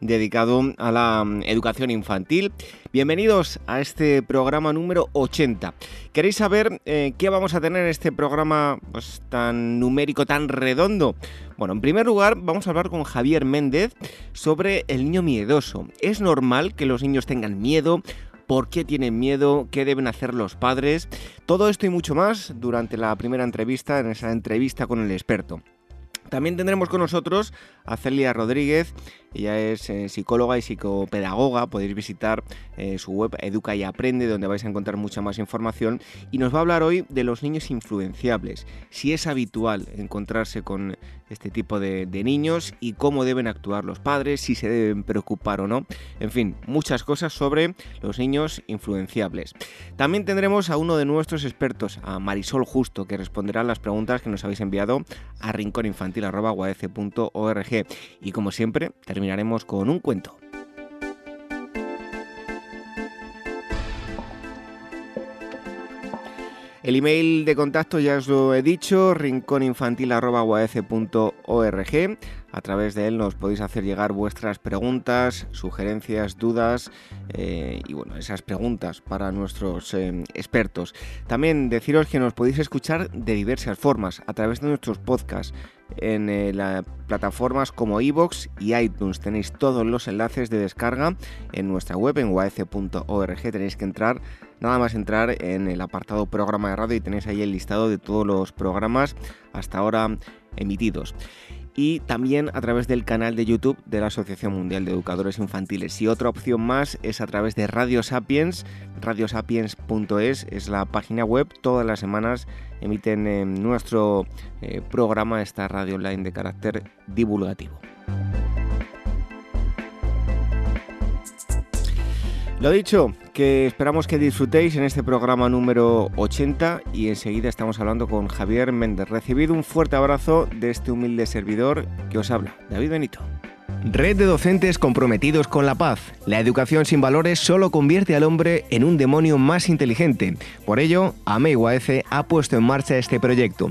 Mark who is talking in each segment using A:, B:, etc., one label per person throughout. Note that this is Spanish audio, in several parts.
A: dedicado a la mm, educación infantil. Bienvenidos a este programa número 80. ¿Queréis saber eh, qué vamos a tener en este programa pues, tan numérico, tan redondo? Bueno, en primer lugar vamos a hablar con Javier Méndez sobre el niño miedoso. ¿Es normal que los niños tengan miedo? por qué tienen miedo, qué deben hacer los padres. Todo esto y mucho más durante la primera entrevista, en esa entrevista con el experto. También tendremos con nosotros a Celia Rodríguez, ella es eh, psicóloga y psicopedagoga, podéis visitar eh, su web Educa y Aprende, donde vais a encontrar mucha más información, y nos va a hablar hoy de los niños influenciables, si es habitual encontrarse con este tipo de, niños y cómo deben actuar los padres, si se deben preocupar o no, en fin, muchas cosas sobre los niños influenciables. También tendremos a uno de nuestros expertos, a Marisol Justo, que responderá las preguntas que nos habéis enviado a rincóninfantil.org. Y como siempre, terminaremos con un cuento. El email de contacto ya os lo he dicho, rincóninfantil.org. A través de él nos podéis hacer llegar vuestras preguntas, sugerencias, dudas eh, y bueno, esas preguntas para nuestros eh, expertos. También deciros que nos podéis escuchar de diversas formas, a través de nuestros podcasts en eh, plataformas como iVoox y iTunes. Tenéis todos los enlaces de descarga en nuestra web en uaf.org. Tenéis que entrar, nada más entrar en el apartado programa de radio y tenéis ahí el listado de todos los programas hasta ahora emitidos y también a través del canal de YouTube de la Asociación Mundial de Educadores Infantiles. Y otra opción más es a través de Radio Sapiens, radiosapiens.es es la página web, todas las semanas emiten en nuestro eh, programa esta radio online de carácter divulgativo. Lo dicho, que esperamos que disfrutéis en este programa número 80 y enseguida estamos hablando con Javier Méndez. Recibido un fuerte abrazo de este humilde servidor que os habla, David Benito.
B: Red de docentes comprometidos con la paz. La educación sin valores solo convierte al hombre en un demonio más inteligente. Por ello, AMEIUAF ha puesto en marcha este proyecto.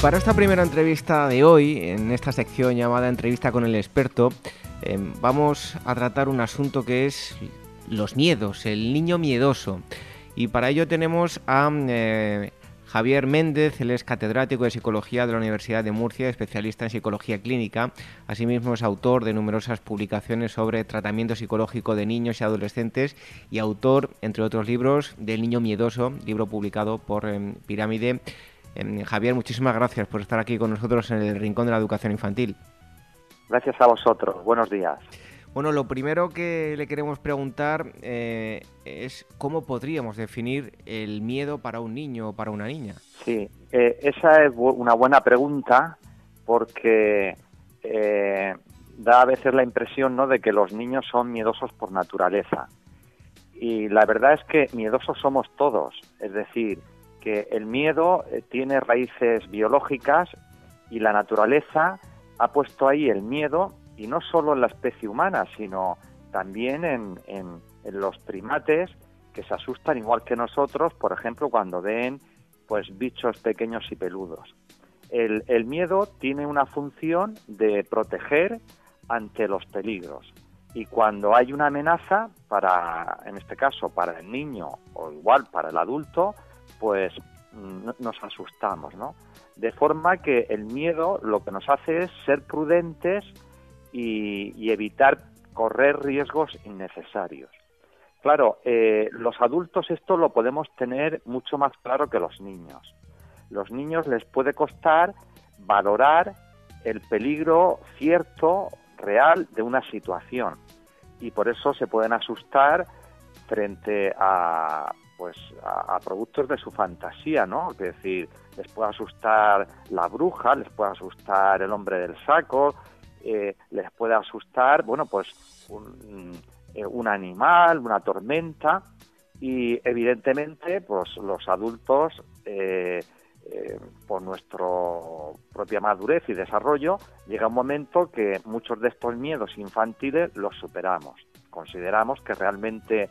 A: Para esta primera entrevista de hoy, en esta sección llamada Entrevista con el experto, em, vamos a tratar un asunto que es los miedos, el niño miedoso. Y para ello tenemos a eh, Javier Méndez, él es catedrático de Psicología de la Universidad de Murcia, especialista en Psicología Clínica. Asimismo es autor de numerosas publicaciones sobre tratamiento psicológico de niños y adolescentes y autor, entre otros libros, del Niño Miedoso, libro publicado por em, Pirámide Em, Javier, muchísimas gracias por estar aquí con nosotros en el Rincón de la Educación Infantil.
C: Gracias a vosotros. Buenos días.
A: Bueno, lo primero que le queremos preguntar eh, es cómo podríamos definir el miedo para un niño o para una niña.
C: Sí, eh, esa es una buena pregunta porque eh, da a veces la impresión ¿no? de que los niños son miedosos por naturaleza. Y la verdad es que miedosos somos todos. Es decir, que el miedo eh, tiene raíces biológicas y la naturaleza ha puesto ahí el miedo y no solo en la especie humana, sino también en, los primates que se asustan igual que nosotros, por ejemplo, cuando ven pues bichos pequeños y peludos. El, el miedo tiene una función de proteger ante los peligros y cuando hay una amenaza para en este caso para el niño o igual para el adulto pues mm, nos asustamos no de forma que el miedo lo que nos hace es ser prudentes y, evitar correr riesgos innecesarios. Claro eh, los adultos esto lo podemos tener mucho más claro que los niños. Los niños les puede costar valorar el peligro cierto real de una situación. Y por eso se pueden asustar frente a pues a, productos de su fantasía, ¿no? Es decir, les puede asustar la bruja, les puede asustar el hombre del saco, eh, les puede asustar, bueno, pues un, eh, animal, una tormenta y evidentemente, pues los adultos eh, eh, por nuestra propia madurez y desarrollo, llega un momento que muchos de estos miedos infantiles los superamos. Consideramos que realmente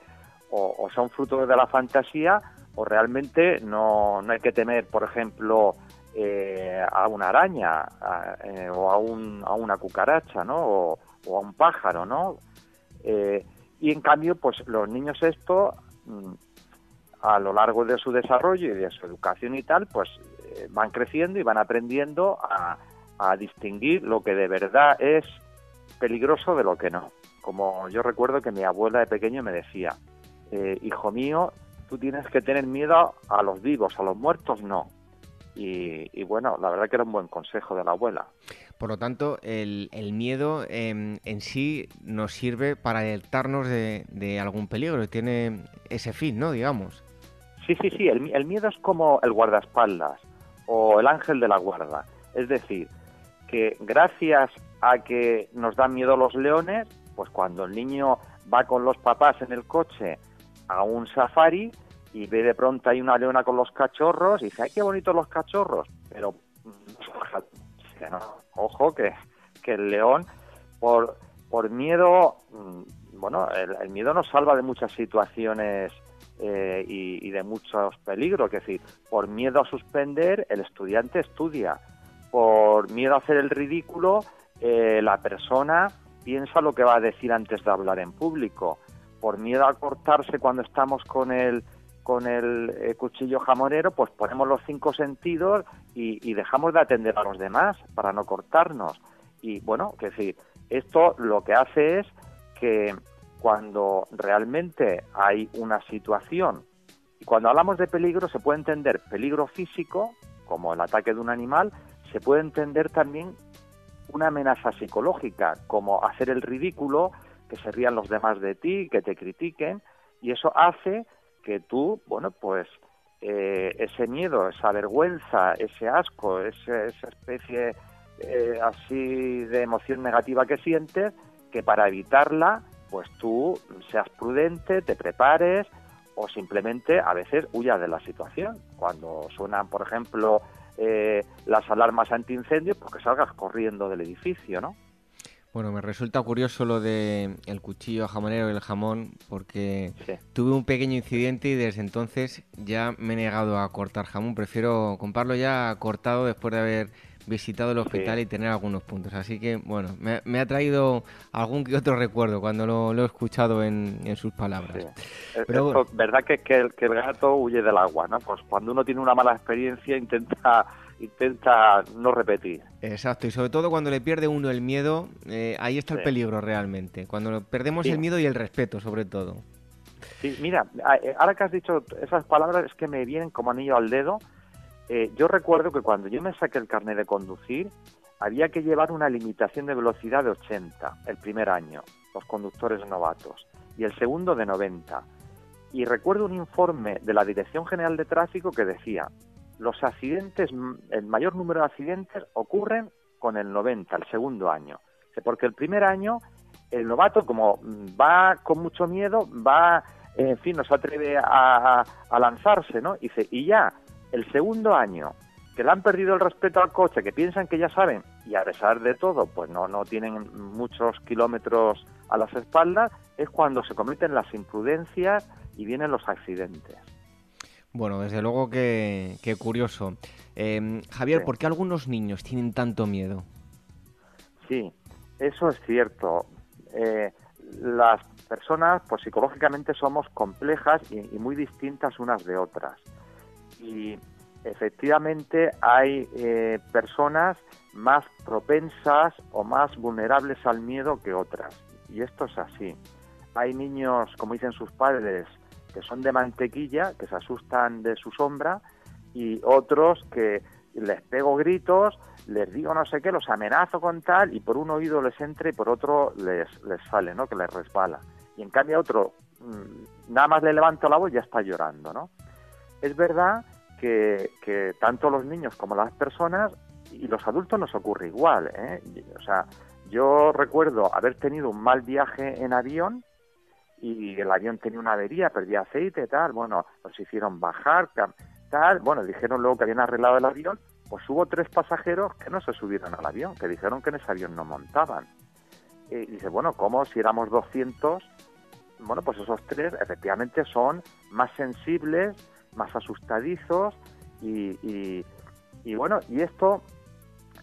C: o, son frutos de la fantasía o realmente no, no hay que temer, por ejemplo, eh, a una araña eh, o a, un, a, una cucaracha, ¿no? O, a un pájaro, ¿no? y en cambio, pues los niños esto mm, a lo largo de su desarrollo y de su educación y tal, pues eh, van creciendo y van aprendiendo a, distinguir lo que de verdad es peligroso de lo que no. Como yo recuerdo que mi abuela de pequeño me decía, eh, hijo mío, tú tienes que tener miedo a los vivos, a los muertos no. Y, bueno, la verdad que era un buen consejo de la abuela.
A: Por lo tanto, el, miedo em, en sí nos sirve para alertarnos de, de, algún peligro, tiene ese fin, ¿no? Digamos.
C: Sí, sí, sí, el, miedo es como el guardaespaldas o el ángel de la guarda. Es decir, que gracias a que nos dan miedo los leones, pues cuando el niño va con los papás en el coche a un safari y ve de pronto hay una leona con los cachorros y dice, ¡ay, qué bonitos los cachorros! Pero, ojo, que, que el león, por, por miedo, mm, bueno, el miedo nos salva de muchas situaciones eh, y, de muchos peligros. Es decir, por miedo a suspender, el estudiante estudia. Por miedo a hacer el ridículo, eh, la persona piensa lo que va a decir antes de hablar en público. Por miedo a cortarse cuando estamos con el con el eh, cuchillo jamonero, pues ponemos los cinco sentidos y, y, dejamos de atender a los demás para no cortarnos. Y bueno, que decir, esto lo que hace es que cuando realmente hay una situación. Y cuando hablamos de peligro se puede entender peligro físico, como el ataque de un animal, se puede entender también una amenaza psicológica, como hacer el ridículo, que se rían los demás de ti, que te critiquen, y eso hace que tú, bueno, pues eh, ese miedo, esa vergüenza, ese asco, esa especie eh, así de emoción negativa que sientes, que para evitarla pues tú seas prudente, te prepares o simplemente a veces huyas de la situación. Cuando suenan, por ejemplo, eh, las alarmas antiincendios, pues que salgas corriendo del edificio, ¿no?
A: Bueno, me resulta curioso lo de el cuchillo jamonero y el jamón, porque tuve un pequeño incidente y desde entonces ya me he negado a cortar jamón. Prefiero comprarlo ya cortado después de haber visitado el hospital y tener algunos puntos. Así que, bueno, me, ha traído algún que otro recuerdo cuando lo, he escuchado en, sus palabras.
C: Pero verdad que, que, el, que el gato huye del agua, ¿no? Pues cuando uno tiene una mala experiencia intenta intenta no repetir.
A: Exacto, y sobre todo cuando le pierde uno el miedo, eh, ahí está el peligro realmente. Cuando perdemos el miedo y el respeto, sobre todo.
C: Sí, mira, eh, ahora que has dicho esas palabras es que me vienen como anillo al dedo eh, yo recuerdo que cuando yo me saqué el carnet de conducir, había que llevar una limitación de velocidad de 80 el primer año, los conductores novatos, y el segundo de 90. Y recuerdo un informe de la Dirección General de Tráfico que decía, los accidentes, el mayor número de accidentes ocurren con el 90, el segundo año. Porque el primer año, el novato, como va con mucho miedo, va, en fin, no se atreve a, a lanzarse, ¿no? Y dice, y ya, el segundo año, que le han perdido el respeto al coche, que piensan que ya saben, y a pesar de todo, pues no, no tienen muchos kilómetros a las espaldas, es cuando se cometen las imprudencias y vienen los accidentes.
A: Bueno, desde luego que, curioso. Em, Javier, ¿por qué algunos niños tienen tanto miedo?
C: Sí, eso es cierto. Eh, las personas, pues psicológicamente somos complejas y, muy distintas unas de otras. Y efectivamente hay eh, personas más propensas o más vulnerables al miedo que otras. Y esto es así. Hay niños, como dicen sus padres, que son de mantequilla, que se asustan de su sombra, y otros que les pego gritos, les digo no sé qué, los amenazo con tal, y por un oído les entra y por otro les, les sale, ¿no? Que les resbala. Y en cambio otro, mm, nada más le levanto la voz y ya está llorando, ¿no? Es verdad que, que tanto los niños como las personas y los adultos nos ocurre igual, ¿eh? O sea, yo recuerdo haber tenido un mal viaje en avión y el avión tenía una avería, perdía aceite, tal, bueno, nos hicieron bajar, tal, bueno, dijeron luego que habían arreglado el avión, pues hubo tres pasajeros que no se subieron al avión, que dijeron que en ese avión no montaban. Y dice, bueno, ¿cómo si éramos 200? Bueno, pues esos tres efectivamente son más sensibles, más asustadizos y, y, bueno, y esto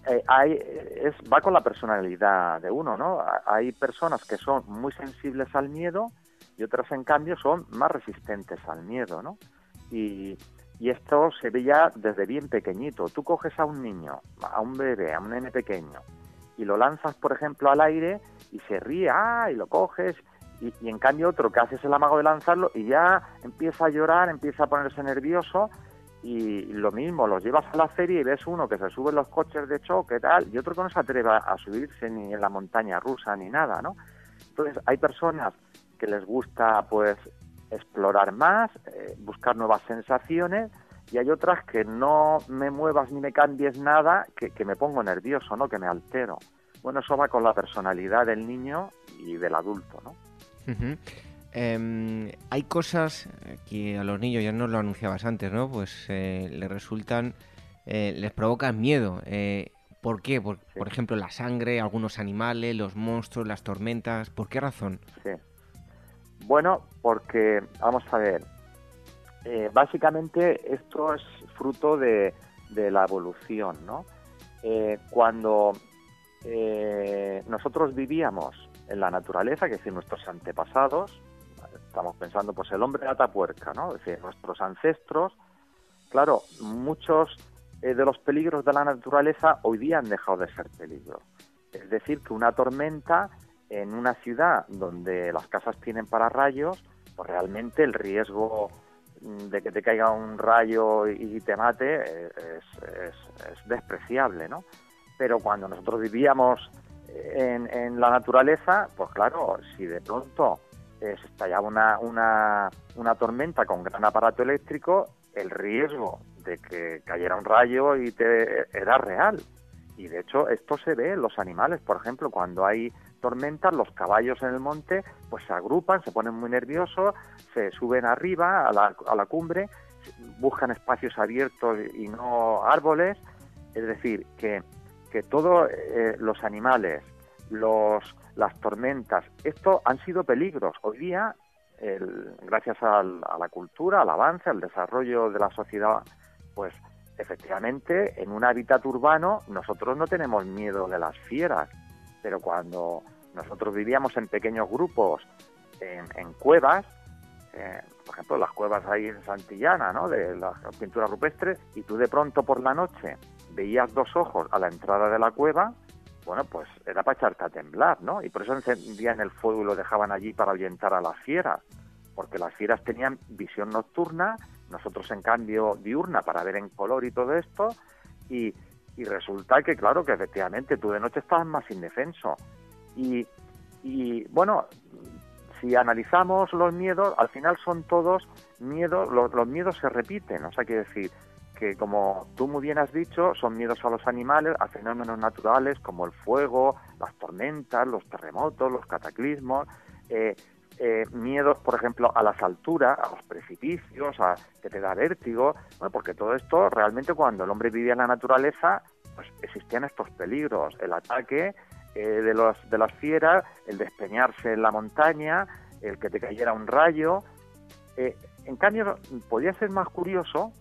C: eh, hay, es, va con la personalidad de uno, ¿no? Hay personas que son muy sensibles al miedo y otras, en cambio, son más resistentes al miedo, ¿no? Y, y esto se ve ya desde bien pequeñito. Tú coges a un niño, a un bebé, a un nene pequeño, y lo lanzas, por ejemplo, al aire y se ríe, ah, y lo coges, y, y, en cambio otro que haces el amago de lanzarlo y ya empieza a llorar, empieza a ponerse nervioso, y lo mismo, los llevas a la feria y ves uno que se sube en los coches de choque, tal, y otro que no se atreve a subirse ni en la montaña rusa ni nada, ¿no? Entonces, hay personas que les gusta, pues, explorar más, eh, buscar nuevas sensaciones y hay otras que no me muevas ni me cambies nada, que, me pongo nervioso, ¿no? Que me altero. Bueno, eso va con la personalidad del niño y del adulto, ¿no?
A: Em, hay cosas que a los niños, ya no lo anunciabas antes, ¿no? Pues eh, les resultan, eh, les provocan miedo. ¿Por qué? Por, por, ejemplo, la sangre, algunos animales, los monstruos, las tormentas. ¿Por qué razón?
C: Sí. Bueno, porque, vamos a ver, eh, básicamente esto es fruto de, la evolución, ¿no? Eh, cuando eh, nosotros vivíamos en la naturaleza, que es decir, nuestros antepasados, estamos pensando, pues el hombre de Atapuerca, ¿no? Es decir, nuestros ancestros, claro, muchos de los peligros de la naturaleza hoy día han dejado de ser peligros. Es decir, que una tormenta en una ciudad donde las casas tienen pararrayos, pues realmente el riesgo mm, de que te caiga un rayo y te mate eh, es, despreciable, ¿no? Pero cuando nosotros vivíamos en, en, la naturaleza, pues claro, si de pronto eh, se estallaba una, una, una tormenta con gran aparato eléctrico, el riesgo de que cayera un rayo y te era real. Y de hecho esto se ve en los animales, por ejemplo, cuando hay tormentas, los caballos en el monte pues se agrupan, se ponen muy nerviosos, se suben arriba a la, a la cumbre, buscan espacios abiertos y no árboles, es decir, que, que todos eh, los animales, los, las tormentas, esto han sido peligros. Hoy día, gracias a la cultura, al avance, al desarrollo de la sociedad, pues efectivamente en un hábitat urbano nosotros no tenemos miedo de las fieras, pero cuando nosotros vivíamos en pequeños grupos, en, cuevas, eh, por ejemplo, las cuevas ahí en Santillana, ¿no? De las pinturas rupestres, y tú de pronto por la noche veías dos ojos a la entrada de la cueva, bueno, pues era para echarte a temblar, ¿no? Y por eso encendían el fuego y lo dejaban allí para ahuyentar a las fieras, porque las fieras tenían visión nocturna, nosotros en cambio diurna para ver en color y todo esto, y y resulta que, claro, que efectivamente tú de noche estás más indefenso. Y, bueno, si analizamos los miedos, al final son todos miedos, los, miedos se repiten, o sea, quiere decir que como tú muy bien has dicho, son miedos a los animales, a fenómenos naturales como el fuego, las tormentas, los terremotos, los cataclismos, eh, eh, miedos, por ejemplo, a las alturas, a los precipicios, a que te da vértigo, porque todo esto realmente cuando el hombre vivía en la naturaleza, pues existían estos peligros, el ataque eh, de, los, de las fieras, el despeñarse en la montaña, el que te cayera un rayo, Eh, en cambio, podría ser más curioso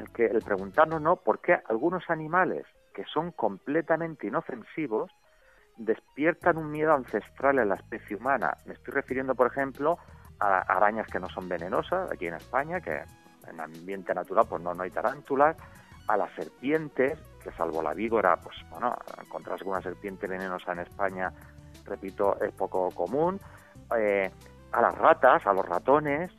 C: el, que, el preguntarnos ¿no? por qué algunos animales que son completamente inofensivos despiertan un miedo ancestral en la especie humana. Me estoy refiriendo, por ejemplo, a arañas que no son venenosas, aquí en España, que en ambiente natural pues no, no hay tarántulas, a las serpientes, salvo la víbora, pues bueno, encontrarse con una serpiente venenosa en España, repito, es poco común, eh, a las ratas, a los ratones.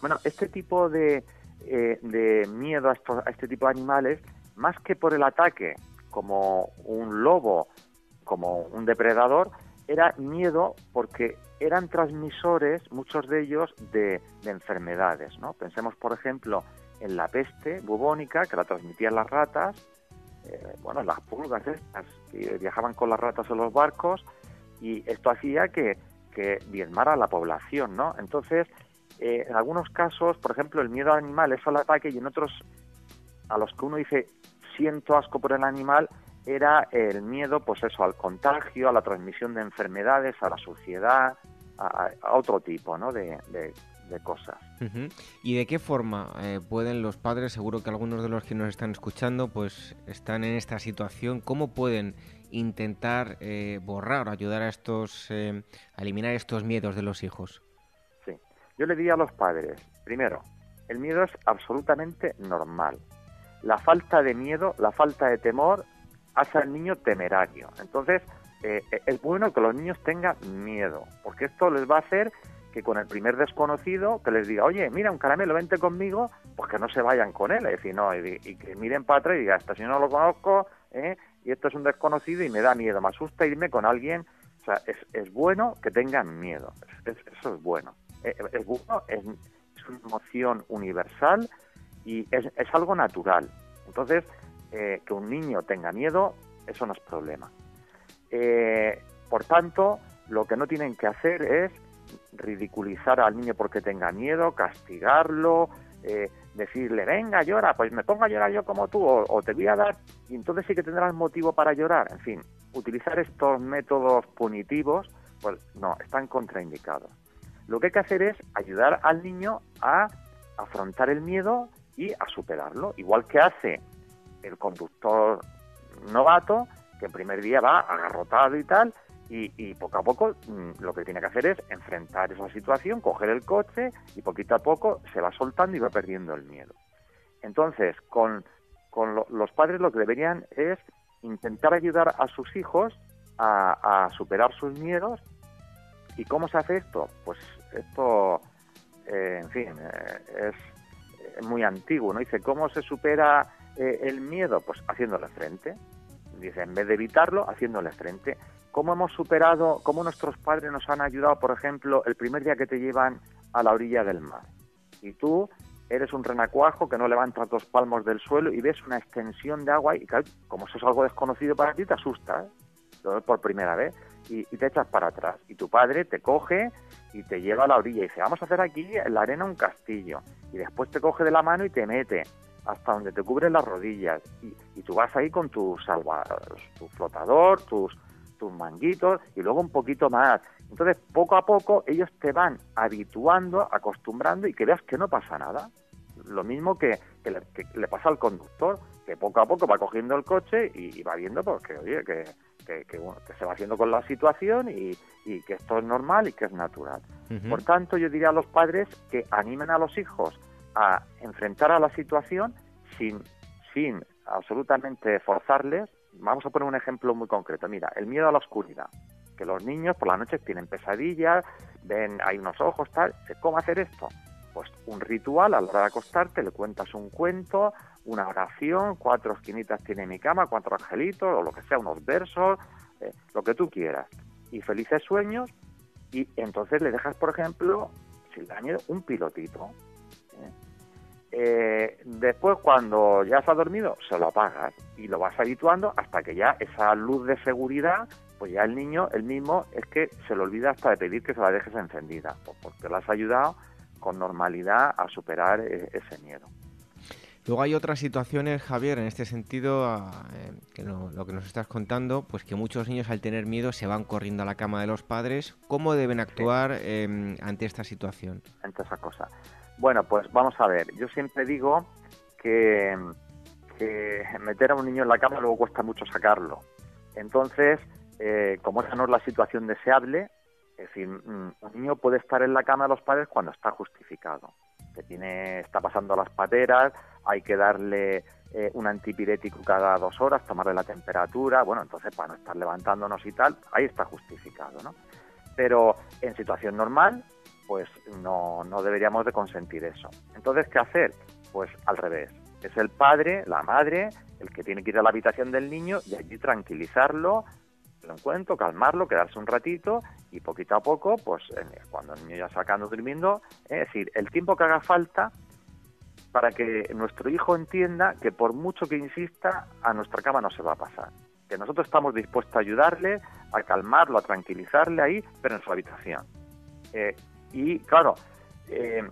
C: Bueno, este tipo de, eh, de miedo a, a este tipo de animales, más que por el ataque, como un lobo, como un depredador, era miedo porque eran transmisores, muchos de ellos, de, enfermedades. ¿no? Pensemos, por ejemplo, en la peste bubónica, que la transmitían las ratas, eh, bueno, las pulgas estas, que viajaban con las ratas en los barcos, y esto hacía que, que diezmara la población, ¿no? Entonces, eh, en algunos casos, por ejemplo, el miedo al animal es al ataque y en otros a los que uno dice siento asco por el animal, era el miedo, pues eso, al contagio, a la transmisión de enfermedades, a la suciedad, a, otro tipo, ¿no? de, cosas.
B: ¿Y de qué forma eh, pueden los padres, seguro que algunos de los que nos están escuchando, pues están en esta situación, cómo pueden intentar eh, borrar o ayudar a estos, eh, a eliminar estos miedos de los hijos?
C: Sí, yo le diría a los padres, primero, el miedo es absolutamente normal. La falta de miedo, la falta de temor hace al niño temerario. Entonces, eh, es bueno que los niños tengan miedo, porque esto les va a hacer que con el primer desconocido que les diga, oye, mira un caramelo, vente conmigo, pues que no se vayan con él, es decir, no, y, que miren para atrás y digan, este si no lo conozco, ¿eh? y esto es un desconocido y me da miedo, me asusta irme con alguien, o sea, es, es bueno que tengan miedo, eso es bueno, eh, es, bueno, es, una emoción universal y es, algo natural, entonces, que un niño tenga miedo, eso no es problema. Eh, por tanto, lo que no tienen que hacer es ridiculizar al niño porque tenga miedo, castigarlo, eh, decirle, venga, llora, pues me pongo a llorar yo como tú, o, te voy a dar, y entonces sí que tendrás motivo para llorar. En fin, utilizar estos métodos punitivos, pues no, están contraindicados. Lo que hay que hacer es ayudar al niño a afrontar el miedo y a superarlo, igual que hace el conductor novato que el primer día va agarrotado y tal, y, poco a poco mm, lo que tiene que hacer es enfrentar esa situación, coger el coche y poquito a poco se va soltando y va perdiendo el miedo. Entonces, con, los padres lo que deberían es intentar ayudar a sus hijos a, superar sus miedos. ¿Y cómo se hace esto? Pues esto, eh, en fin, eh, es muy antiguo, ¿no? Dice, ¿cómo se supera eh, el miedo? Pues haciéndole frente. Dice, en vez de evitarlo, haciéndole frente. ¿Cómo hemos superado, cómo nuestros padres nos han ayudado, por ejemplo, el primer día que te llevan a la orilla del mar? Y tú eres un renacuajo que no levantas dos palmos del suelo y ves una extensión de agua y como eso es algo desconocido para ti, te asusta, ¿eh? por primera vez, y, y, te echas para atrás. Y tu padre te coge y te lleva a la orilla y dice, vamos a hacer aquí en la arena un castillo. Y después te coge de la mano y te mete hasta donde te cubren las rodillas y, tú vas ahí con tu salva, tu flotador, tus, tus manguitos y luego un poquito más. Entonces, poco a poco ellos te van habituando, acostumbrando y que veas que no pasa nada. Lo mismo que, le, pasa al conductor, que poco a poco va cogiendo el coche y, va viendo pues, que, oye, que, se va haciendo con la situación y, que esto es normal y que es natural. Por tanto, yo diría a los padres que animen a los hijos a enfrentar a la situación sin, sin absolutamente forzarles. Vamos a poner un ejemplo muy concreto. Mira, el miedo a la oscuridad. Que los niños por la noche tienen pesadillas, ven, hay unos ojos, tal. ¿Cómo hacer esto? Pues un ritual a la hora de acostarte, le cuentas un cuento, una oración, cuatro esquinitas tiene mi cama, cuatro angelitos, o lo que sea, unos versos, eh, lo que tú quieras. Y felices sueños, y entonces le dejas, por ejemplo, si le da miedo, un pilotito eh, después, cuando ya se ha dormido, se lo apagas y lo vas habituando hasta que ya esa luz de seguridad, pues ya el niño, el mismo, es que se le olvida hasta de pedir que se la dejes encendida, pues porque le has ayudado con normalidad a superar e-, ese miedo.
A: Luego hay otras situaciones, Javier, en este sentido, eh, que lo que nos estás contando, pues que muchos niños al tener miedo se van corriendo a la cama de los padres. ¿Cómo deben actuar em, ante esta situación?
C: Ante esa cosa. Bueno, pues vamos a ver. Yo siempre digo que, meter a un niño en la cama luego cuesta mucho sacarlo. Entonces, eh, como esa no es la situación deseable, es decir, mm, un niño puede estar en la cama de los padres cuando está justificado, que tiene, está pasando las pateras, hay que darle eh, un antipirético cada dos horas, tomarle la temperatura, bueno, entonces para no estar levantándonos y tal, ahí está justificado, ¿no? Pero en situación normal, pues no, no deberíamos de consentir eso. Entonces, ¿qué hacer? Pues al revés. Es el padre, la madre, el que tiene que ir a la habitación del niño y allí tranquilizarlo, lo encuentro, calmarlo, quedarse un ratito y poquito a poco, pues cuando el niño ya sacando durmiendo, es decir, el tiempo que haga falta para que nuestro hijo entienda que por mucho que insista, a nuestra cama no se va a pasar. Que nosotros estamos dispuestos a ayudarle, a calmarlo, a tranquilizarle ahí, pero en su habitación. Eh, y claro, eh,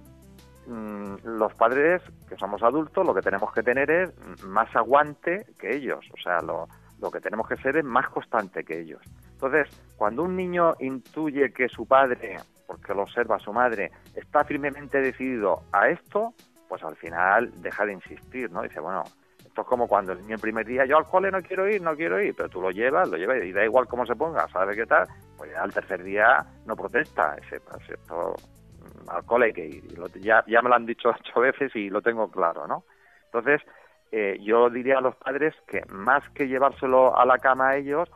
C: mm, los padres que somos adultos lo que tenemos que tener es más aguante que ellos. O sea, lo, lo que tenemos que ser es más constante que ellos. Entonces, cuando un niño intuye que su padre, porque lo observa su madre, está firmemente decidido a esto, pues al final deja de insistir, ¿no? Dice, bueno, esto es como cuando el niño el primer día, yo al cole no quiero ir, no quiero ir, pero tú lo llevas, lo llevas y da igual cómo se ponga, ¿sabe qué tal? Pues ya al tercer día no protesta, ese, pues esto, mm, al cole hay que ir. ya, ya me lo han dicho ocho veces y lo tengo claro, ¿no? Entonces, eh, yo diría a los padres que más que llevárselo a la cama a ellos,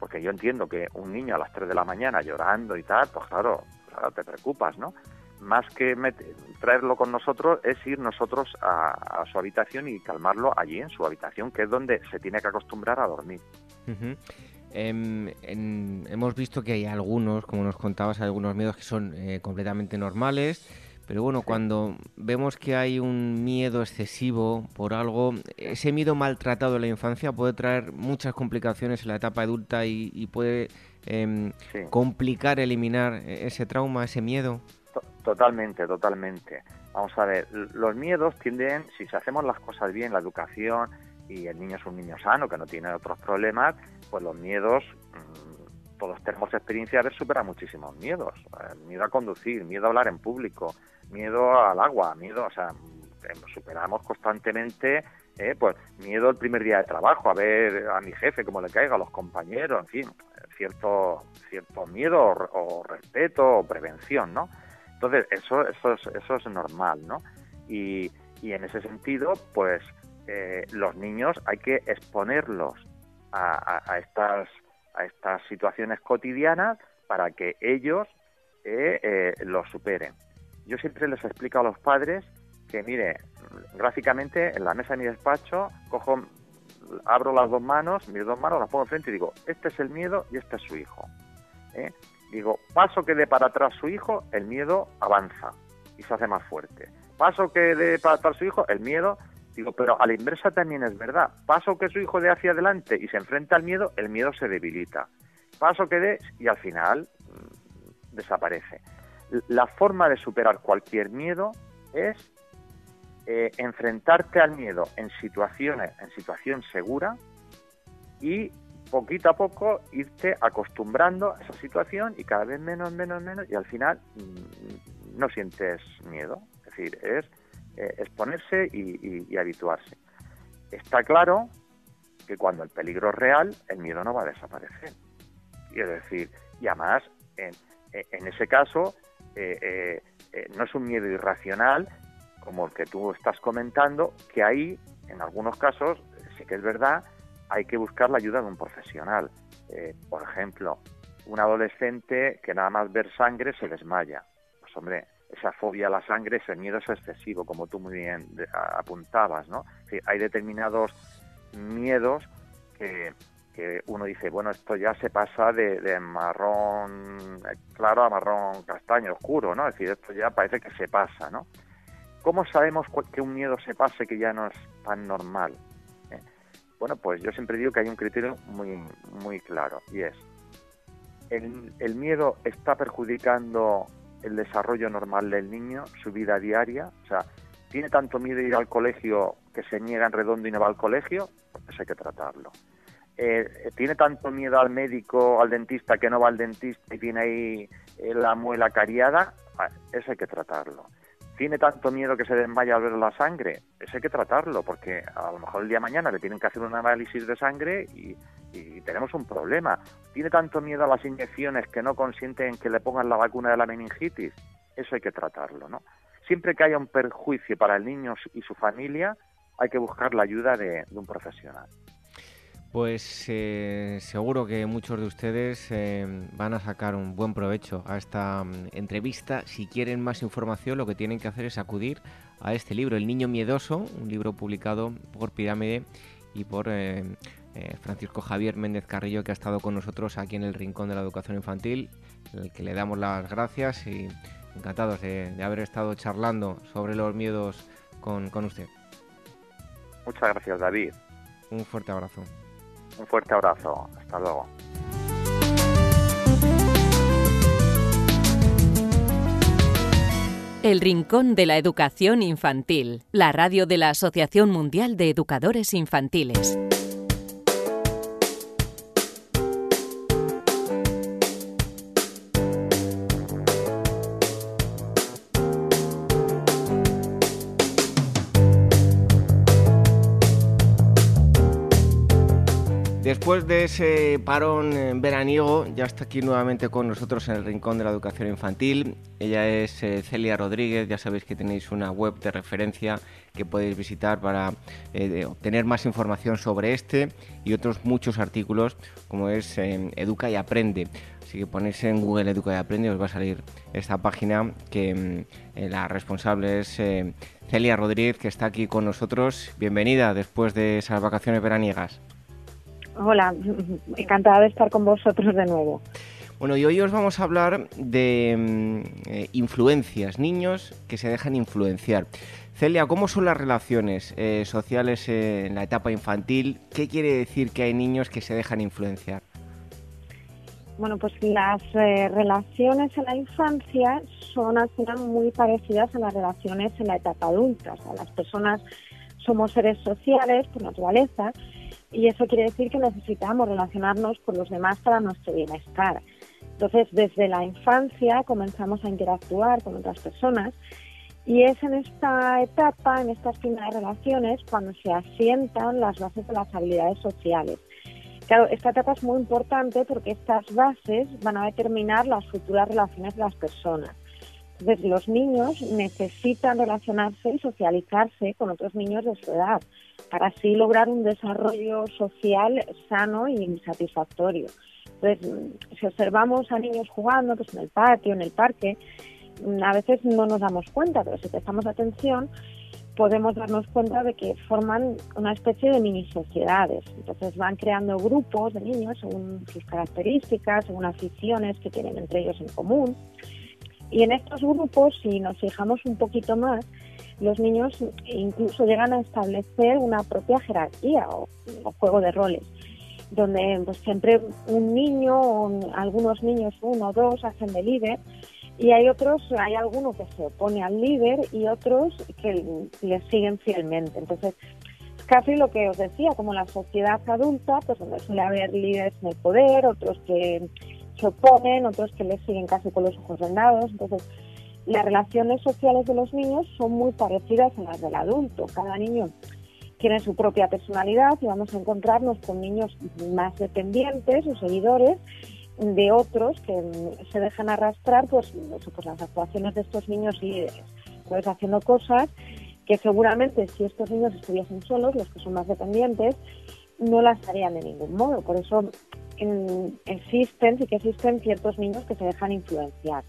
C: porque yo entiendo que un niño a las 3 de la mañana llorando y tal, pues claro, te preocupas, ¿no? Más que traerlo con nosotros es ir nosotros a, su habitación y calmarlo allí en su habitación, que es donde se tiene que acostumbrar a dormir.
A: Em, hemos visto que hay algunos, como nos contabas, algunos miedos que son eh, completamente normales pero bueno, cuando vemos que hay un miedo excesivo por algo, ese miedo maltratado en la infancia puede traer muchas complicaciones en la etapa adulta y, puede em, complicar eliminar ese trauma, ese miedo.
C: Totalmente, totalmente. Vamos a ver, los miedos tienden, si hacemos las cosas bien, la educación, y el niño es un niño sano que no tiene otros problemas, pues los miedos mm, todos tenemos experiencia de superar muchísimos miedos. Eh, miedo a conducir, miedo a hablar en público, miedo al agua, miedo, o sea, superamos constantemente, eh, pues miedo el primer día de trabajo, a ver a mi jefe cómo le caiga, a los compañeros, en fin, cierto, cierto miedo o, respeto o prevención, ¿no? Entonces, eso, eso, es, eso es normal, ¿no? Y, en ese sentido, pues eh, los niños hay que exponerlos a, a estas a estas situaciones cotidianas para que ellos eh, eh, lo superen. Yo siempre les explico a los padres que, mire, gráficamente en la mesa de mi despacho cojo, abro las dos manos, mis dos manos las pongo enfrente y digo, este es el miedo y este es su hijo. ¿eh? Digo, paso que dé para atrás su hijo, el miedo avanza y se hace más fuerte. Paso que dé para atrás su hijo, el miedo Digo, pero a la inversa también es verdad. Paso que su hijo dé hacia adelante y se enfrenta al miedo, el miedo se debilita. Paso que dé y al final mm, desaparece. La forma de superar cualquier miedo es eh, enfrentarte al miedo en situaciones, en situación segura y poquito a poco irte acostumbrando a esa situación y cada vez menos, menos, menos y al final mm, no sientes miedo. Es decir, es eh, exponerse y, habituarse. Está claro que cuando el peligro es real, el miedo no va a desaparecer. Y es decir, y además, en, ese caso, eh, eh, no es un miedo irracional como el que tú estás comentando, que ahí, en algunos casos, sí que es verdad, hay que buscar la ayuda de un profesional. por ejemplo, un adolescente que nada más ver sangre se desmaya. Pues hombre, esa fobia a la sangre, ese miedo es excesivo, como tú muy bien apuntabas, ¿no? hay determinados miedos que, uno dice, bueno, esto ya se pasa de, marrón claro a marrón castaño, oscuro, ¿no? Es decir, esto ya parece que se pasa, ¿no? ¿Cómo sabemos que un miedo se pase que ya no es tan normal? Bueno, pues yo siempre digo que hay un criterio muy, muy claro y es, el, el miedo está perjudicando el desarrollo normal del niño, su vida diaria, o sea, tiene tanto miedo ir al colegio que se niega en redondo y no va al colegio, pues hay que tratarlo. Eh, tiene tanto miedo al médico, al dentista, que no va al dentista y tiene ahí eh, la muela cariada, ah, eso hay que tratarlo. Tiene tanto miedo que se desmaya al ver la sangre, eso hay que tratarlo, porque a lo mejor el día de mañana le tienen que hacer un análisis de sangre y, tenemos un problema. Tiene tanto miedo a las inyecciones que no consienten que le pongan la vacuna de la meningitis, eso hay que tratarlo, ¿no? Siempre que haya un perjuicio para el niño y su familia, hay que buscar la ayuda de, un profesional.
A: Pues eh, seguro que muchos de ustedes eh, van a sacar un buen provecho a esta mm, entrevista. Si quieren más información, lo que tienen que hacer es acudir a este libro, El Niño Miedoso, un libro publicado por Pirámide y por eh, Francisco Javier Méndez Carrillo, que ha estado con nosotros aquí en el Rincón de la Educación Infantil, el que le damos las gracias y encantados de, haber estado charlando sobre los miedos con, usted.
C: Muchas gracias, David.
A: Un fuerte abrazo.
C: Un fuerte abrazo. Hasta luego.
D: El Rincón de la Educación Infantil, la radio de la Asociación Mundial de Educadores Infantiles.
A: Después de ese parón veraniego, ya está aquí nuevamente con nosotros en el Rincón de la Educación Infantil. Ella es eh, Celia Rodríguez, ya sabéis que tenéis una web de referencia que podéis visitar para eh, obtener más información sobre este y otros muchos artículos, como es eh, Educa y Aprende. Así que ponéis en Google Educa y Aprende os va a salir esta página que mm, la responsable es Celia Rodríguez, que está aquí con nosotros. Bienvenida después de esas vacaciones veraniegas.
E: Hola, encantada de estar con vosotros de nuevo.
A: Bueno, y hoy os vamos a hablar de mm, eh, influencias, niños que se dejan influenciar. Celia, ¿cómo son las relaciones eh, sociales en la etapa infantil? ¿Qué quiere decir que hay niños que se dejan influenciar?
E: Bueno, pues las eh, relaciones en la infancia son al final muy parecidas a las relaciones en la etapa adulta. O sea, las personas somos seres sociales por naturaleza y eso quiere decir que necesitamos relacionarnos con los demás para nuestro bienestar. Entonces, desde la infancia comenzamos a interactuar con otras personas y es en esta etapa, en estas primeras relaciones, cuando se asientan las bases de las habilidades sociales. Claro, esta etapa es muy importante porque estas bases van a determinar las futuras relaciones de las personas. Entonces, los niños necesitan relacionarse y socializarse con otros niños de su edad para así lograr un desarrollo social sano y satisfactorio. Entonces, si observamos a niños jugando pues en el patio, en el parque, a veces no nos damos cuenta, pero si prestamos atención, podemos darnos cuenta de que forman una especie de mini sociedades. Entonces van creando grupos de niños según sus características, según aficiones que tienen entre ellos en común. Y en estos grupos, si nos fijamos un poquito más, los niños incluso llegan a establecer una propia jerarquía o, juego de roles, donde pues, siempre un niño o algunos niños, uno o dos, hacen de líder y hay otros, hay alguno que se opone al líder y otros que le siguen fielmente. Entonces, casi lo que os decía, como la sociedad adulta, pues donde suele haber líderes en el poder, otros que se oponen, otros que les siguen casi con los ojos vendados. Entonces, las relaciones sociales de los niños son muy parecidas a las del adulto. Cada niño tiene su propia personalidad y vamos a encontrarnos con niños más dependientes o seguidores de otros que se dejan arrastrar pues, las actuaciones de estos niños líderes, pues haciendo cosas que seguramente si estos niños estuviesen solos, los que son más dependientes, no las harían de ningún modo. Por eso existen, sí que existen ciertos niños que se dejan influenciar.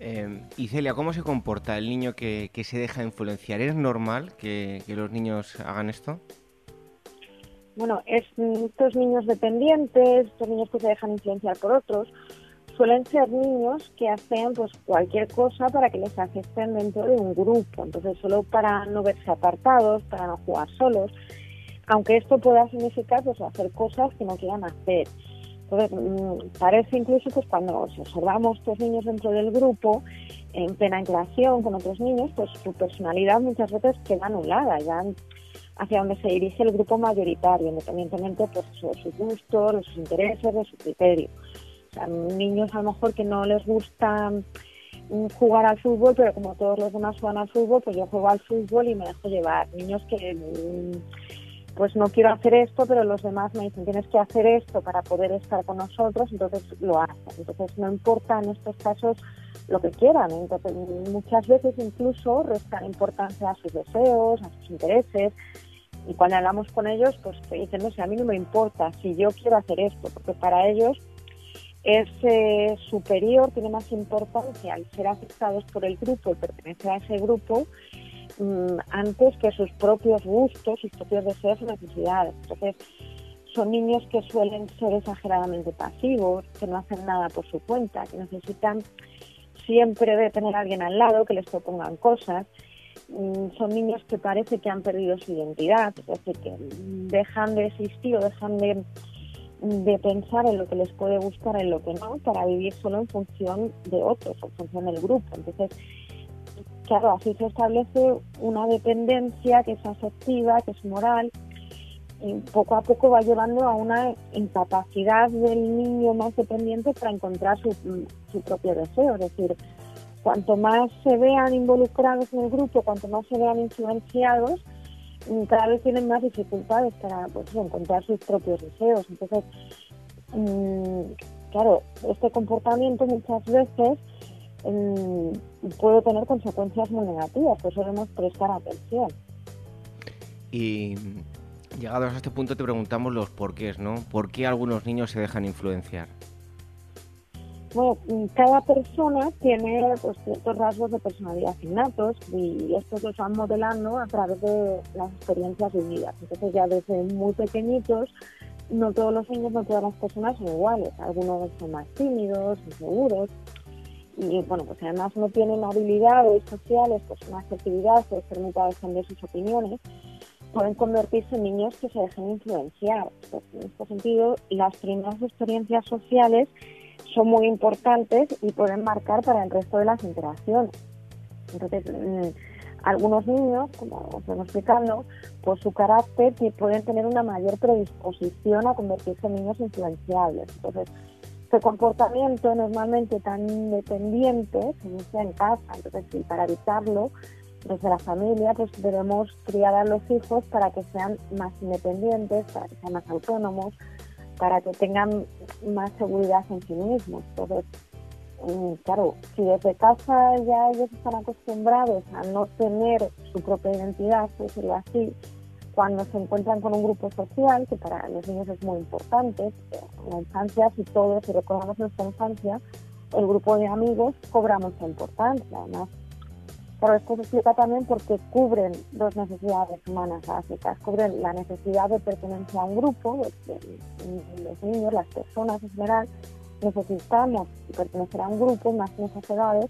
A: Eh, y Celia, ¿cómo se comporta el niño que, se deja influenciar? ¿Es normal que, los niños hagan esto?
E: Bueno, estos niños dependientes, estos niños que se dejan influenciar por otros, suelen ser niños que hacen pues cualquier cosa para que les acepten dentro de un grupo, entonces solo para no verse apartados, para no jugar solos, aunque esto pueda significar pues hacer cosas que no quieran hacer. Entonces, mm, parece incluso pues cuando observamos estos niños dentro del grupo, en plena interacción con otros niños, pues su personalidad muchas veces queda anulada, ya hacia donde se dirige el grupo mayoritario, independientemente pues, de sus gustos, de sus intereses, de su criterio. O sea, niños a lo mejor que no les gusta mm, jugar al fútbol, pero como todos los demás juegan al fútbol, pues yo juego al fútbol y me dejo llevar. Niños que mm, pues no quiero hacer esto, pero los demás me dicen tienes que hacer esto para poder estar con nosotros, entonces lo hacen. Entonces no importa en estos casos lo que quieran, entonces muchas veces incluso restan importancia a sus deseos, a sus intereses, y cuando hablamos con ellos, pues dicen, no sé, a mí no me importa si yo quiero hacer esto, porque para ellos es eh, superior, tiene más importancia el ser aceptados por el grupo, el pertenecer a ese grupo, antes que sus propios gustos, sus propios deseos y necesidades. Entonces, son niños que suelen ser exageradamente pasivos, que no hacen nada por su cuenta, que necesitan siempre de tener a alguien al lado, que les propongan cosas Mm, son niños que parece que han perdido su identidad, es que dejan de existir o dejan de, de pensar en lo que les puede gustar, en lo que no, para vivir solo en función de otros, en función del grupo. Entonces, claro, así se establece una dependencia que es afectiva, que es moral, y poco a poco va llevando a una incapacidad del niño más dependiente para encontrar su, su propio deseo, es decir, cuanto más se vean involucrados en el grupo, cuanto más se vean influenciados, cada vez tienen más dificultades para pues, encontrar sus propios deseos. Entonces, mm, claro, este comportamiento muchas veces puede tener consecuencias muy negativas, por eso debemos prestar atención.
A: Y llegados a este punto te preguntamos los porqués, ¿no? ¿Por qué algunos niños se dejan influenciar?
E: Bueno, cada persona tiene pues, ciertos rasgos de personalidad innatos y estos los van modelando a través de las experiencias vividas. Entonces ya desde muy pequeñitos, no todos los niños, no todas las personas son iguales. Algunos son más tímidos, inseguros y bueno, pues además no tienen habilidades sociales, pues una actividad, ser muy para defender sus opiniones, pueden convertirse en niños que se dejen influenciar. en este sentido, las primeras experiencias sociales son muy importantes y pueden marcar para el resto de las interacciones. Entonces, mm, algunos niños, como os vengo explicando, por su carácter pueden tener una mayor predisposición a convertirse en niños influenciables. Entonces, este comportamiento normalmente tan dependiente se inicia en casa. Entonces, para evitarlo, desde la familia, pues debemos criar a los hijos para que sean más independientes, para que sean más autónomos, para que tengan más seguridad en sí mismos. Entonces, mm, claro, si desde casa ya ellos están acostumbrados a no tener su propia identidad, por decirlo así, cuando se encuentran con un grupo social, que para los niños es muy importante, en la infancia, si todos, si recordamos nuestra infancia, el grupo de amigos cobra mucha importancia. Además, pero esto se explica también porque cubren dos necesidades humanas básicas. Cubren la necesidad de pertenencia a un grupo, los niños, las personas en general, necesitamos pertenecer a un grupo más en esas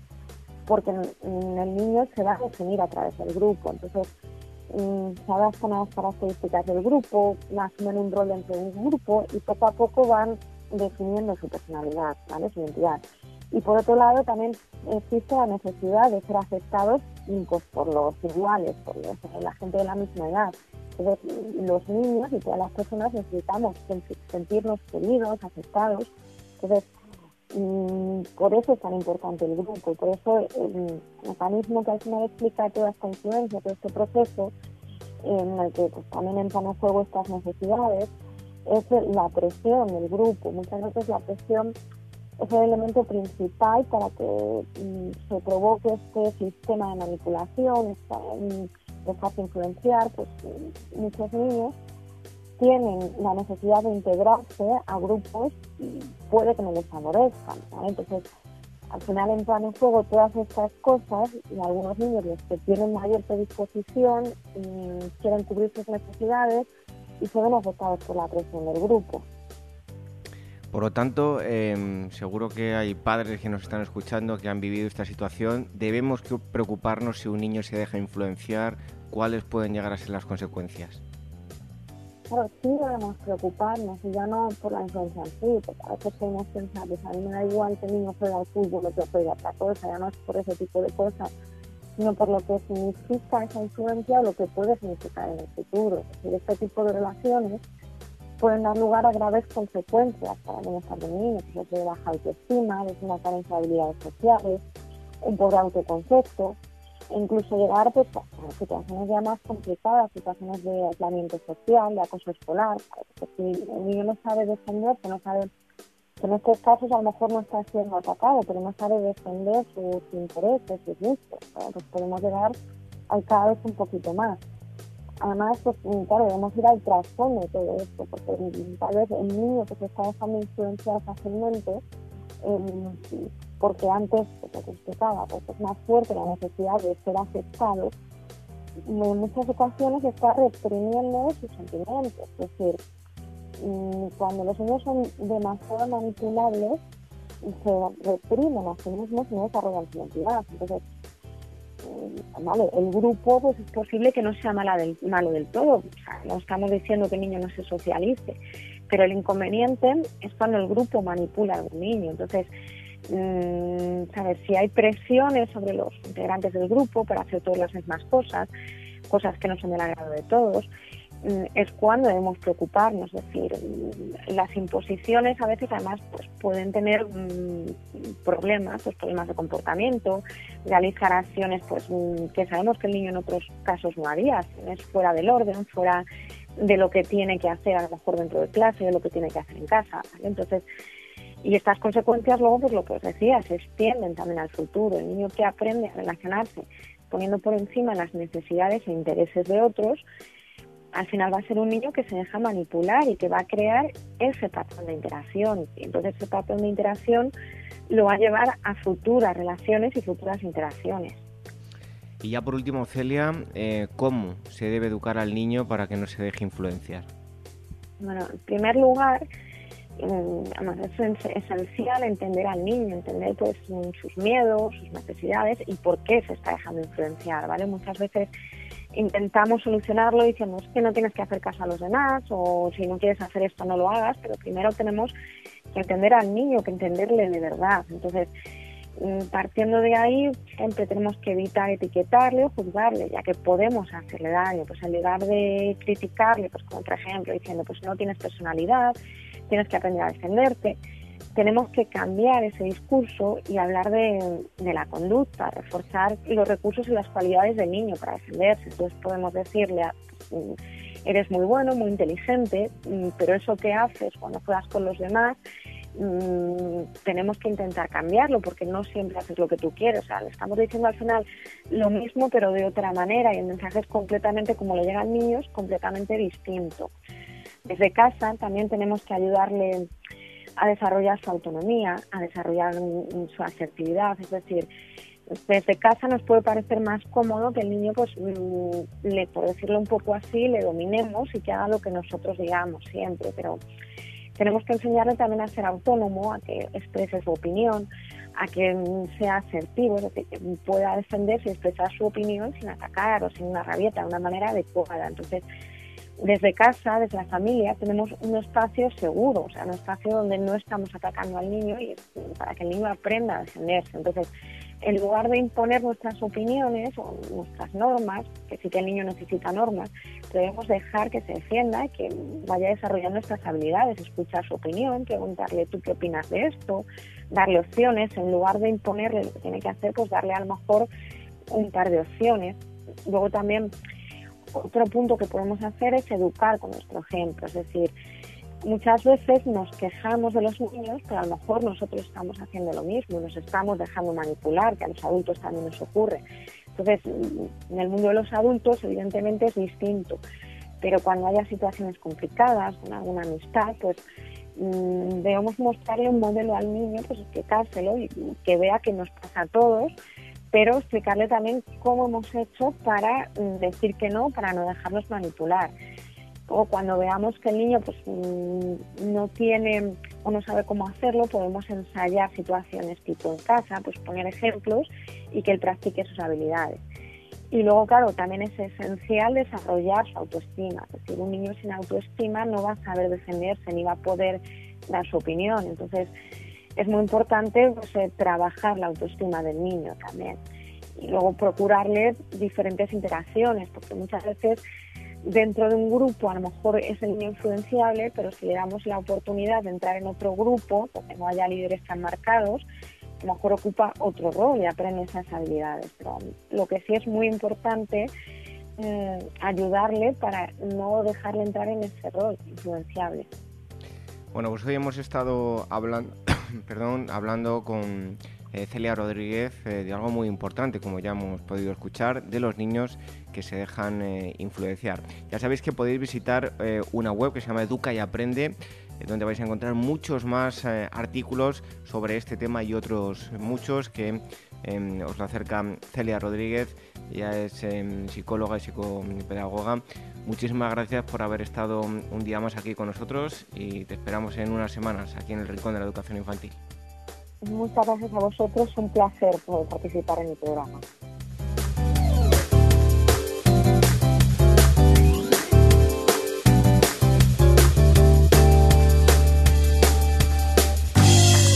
E: porque el niño se va a definir a través del grupo. Entonces, adaptan a las características del grupo, asumen un rol dentro de un grupo y poco a poco van definiendo su personalidad, ¿vale? su identidad. Y por otro lado también existe la necesidad de ser aceptados pues, por los iguales, por la gente de la misma edad. los niños y todas las personas necesitamos sentirnos queridos, aceptados. Entonces, mm, por eso es tan importante el grupo, por eso el mecanismo que al final explica toda esta influencia, todo este proceso, en el que pues, también entran en juego estas necesidades, es la presión del grupo. Muchas veces la presión es el elemento principal para que mm, se provoque este sistema de manipulación, dejarse influenciar, pues mm, muchos niños tienen la necesidad de integrarse a grupos y puede que no les favorezcan. Entonces, al final entran en juego todas estas cosas y algunos niños los que tienen mayor predisposición quieren cubrir sus necesidades y se ven afectados por la presión del grupo.
A: Por lo tanto, em, seguro que hay padres que nos están escuchando que han vivido esta situación. Debemos preocuparnos si un niño se deja influenciar, cuáles pueden llegar a ser las consecuencias.
E: Claro, sí debemos preocuparnos, y ya no por la influencia en sí, porque a veces podemos pensar, pues a mí me da igual que el niño juegue al fútbol o que juegue a otra cosa, ya no es por ese tipo de cosas, sino por lo que significa esa influencia o lo que puede significar en el futuro. Es decir, este tipo de relaciones pueden dar lugar a graves consecuencias para el bienestar del niño, pues de baja autoestima, de una carencia de habilidades sociales, un pobre autoconcepto, incluso llegar pues, a situaciones ya más complicadas, situaciones de aislamiento social, de acoso escolar. si el niño no sabe defenderse, no sabe que en estos casos a lo mejor no está siendo atacado, pero no sabe defender sus intereses, sus gustos, pues podemos llegar al cada vez un poquito más. Además, pues claro, debemos ir al trasfondo de todo esto, porque tal vez el niño que se está dejando influenciar fácilmente, eh, porque antes, pues, lo explicaba, pues es más fuerte la necesidad de ser aceptado, en muchas ocasiones está reprimiendo sus sentimientos. Es decir, mm, cuando los niños son demasiado manipulables, se reprimen a sí mismos y no desarrollan su identidad. Entonces, mm, vale, el grupo pues es posible que no sea mala del, malo del todo. no estamos diciendo que el niño no se socialice, pero el inconveniente es cuando el grupo manipula a un niño. Entonces, mmm, si hay presiones sobre los integrantes del grupo para hacer todas las mismas cosas, cosas que no son del agrado de todos, mm, es cuando debemos preocuparnos. Es decir, mm, las imposiciones a veces además pues, pueden tener mm, problemas, pues, problemas de comportamiento, realizar acciones pues que sabemos que el niño en otros casos no haría, es fuera del orden, fuera de lo que tiene que hacer a lo mejor dentro de clase, de lo que tiene que hacer en casa. Entonces, y estas consecuencias luego, pues lo que os decía, se extienden también al futuro. El niño que aprende a relacionarse poniendo por encima las necesidades e intereses de otros, al final va a ser un niño que se deja manipular y que va a crear ese patrón de interacción. Y entonces ese patrón de interacción lo va a llevar a futuras relaciones y futuras interacciones.
A: Y ya por último, Celia, eh, ¿cómo se debe educar al niño para que no se deje influenciar?
E: Bueno, en primer lugar, es esencial entender al niño, entender pues sus miedos, sus necesidades y por qué se está dejando influenciar, ¿vale? Muchas veces intentamos solucionarlo diciendo que no tienes que hacer caso a los demás o si no quieres hacer esto no lo hagas, pero primero tenemos que entender al niño, que entenderle de verdad. Entonces, mm, partiendo de ahí, siempre tenemos que evitar etiquetarle o juzgarle, ya que podemos hacerle daño. Pues en lugar de criticarle, pues como por ejemplo diciendo, pues no tienes personalidad, tienes que aprender a defenderte. Tenemos que cambiar ese discurso y hablar de, la conducta, reforzar los recursos y las cualidades del niño para defenderse. Entonces podemos decirle, mm, eres muy bueno, muy inteligente, mm, pero eso que haces cuando juegas con los demás mm, tenemos que intentar cambiarlo porque no siempre haces lo que tú quieres. O sea, le estamos diciendo al final lo mismo pero de otra manera y el mensaje es completamente como le llega al niño, es completamente distinto. Desde casa también tenemos que ayudarle a desarrollar su autonomía, a desarrollar su asertividad, es decir, desde casa nos puede parecer más cómodo que el niño, pues, mm, le, por decirlo un poco así, le dominemos y que haga lo que nosotros digamos siempre, pero tenemos que enseñarle también a ser autónomo, a que exprese su opinión, a que sea asertivo, que pueda defenderse y expresar su opinión sin atacar o sin una rabieta, de una manera adecuada. Entonces, desde casa, desde la familia, tenemos un espacio seguro, o sea, un espacio donde no estamos atacando al niño y para que el niño aprenda a defenderse. Entonces, en lugar de imponer nuestras opiniones o nuestras normas, que sí que el niño necesita normas, debemos dejar que se defienda que vaya desarrollando nuestras habilidades, escuchar su opinión, preguntarle tú qué opinas de esto, darle opciones, en lugar de imponerle lo que tiene que hacer, pues darle a lo mejor un par de opciones. Luego también otro punto que podemos hacer es educar con nuestro ejemplo, es decir, muchas veces nos quejamos de los niños, pero a lo mejor nosotros estamos haciendo lo mismo, nos estamos dejando manipular, que a los adultos también nos ocurre. Entonces, en el mundo de los adultos, evidentemente es distinto, pero cuando haya situaciones complicadas, con alguna amistad, pues mm, debemos mostrarle un modelo al niño, pues explicárselo y que vea que nos pasa a todos pero explicarle también cómo hemos hecho para mm, decir que no, para no dejarnos manipular. O cuando veamos que el niño pues, mm, no tiene o no sabe cómo hacerlo, podemos ensayar situaciones tipo en casa, pues poner ejemplos y que él practique sus habilidades. Y luego, claro, también es esencial desarrollar su autoestima. Es decir, un niño sin autoestima no va a saber defenderse ni va a poder dar su opinión. Entonces, es muy importante pues, eh, trabajar la autoestima del niño también. Y luego procurarle diferentes interacciones, porque muchas veces dentro de un grupo a lo mejor es el niño influenciable, pero si le damos la oportunidad de entrar en otro grupo, porque no haya líderes tan marcados, a lo mejor ocupa otro rol y aprende esas habilidades. Pero lo que sí es muy importante eh, ayudarle para no dejarle entrar en ese rol influenciable.
A: Bueno, pues hoy hemos estado hablando, perdón, hablando con eh, Celia Rodríguez eh, de algo muy importante, como ya hemos podido escuchar, de los niños que se dejan influenciar. Ya sabéis que podéis visitar una web que se llama Educa y Aprende donde vais a encontrar muchos más eh, artículos sobre este tema y otros muchos que em, os lo acerca Celia Rodríguez, ella es em, psicóloga y psicopedagoga. Muchísimas gracias por haber estado un día más aquí con nosotros y te esperamos en unas semanas aquí en el Rincón de la Educación Infantil.
E: Muchas gracias a vosotros, un placer poder participar en el programa.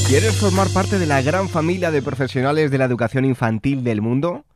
B: ¿Quieres formar parte de la gran familia de profesionales de la educación infantil del mundo?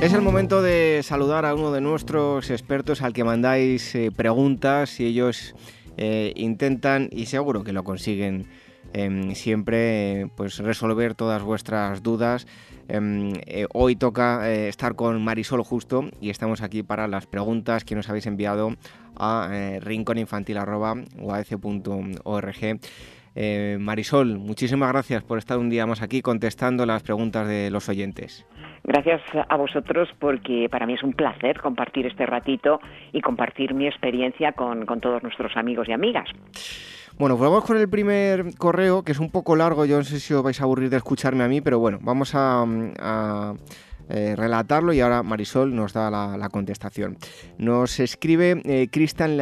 A: Es el momento de saludar a uno de nuestros expertos al que mandáis eh, preguntas y ellos eh, intentan, y seguro que lo consiguen em, siempre, pues resolver todas vuestras dudas Em, eh, hoy toca estar con Marisol Justo y estamos aquí para las preguntas que nos habéis enviado a Eh, Marisol, muchísimas gracias por estar un día más aquí contestando las preguntas de los oyentes.
F: Gracias a vosotros porque para mí es un placer compartir este ratito y compartir mi experiencia con, todos nuestros amigos y amigas.
A: Bueno, pues con el primer correo, que es un poco largo, yo no sé si os vais a aburrir de escucharme a mí, pero bueno, vamos a, eh, relatarlo y ahora Marisol nos da la, contestación. Nos escribe eh, Cristian,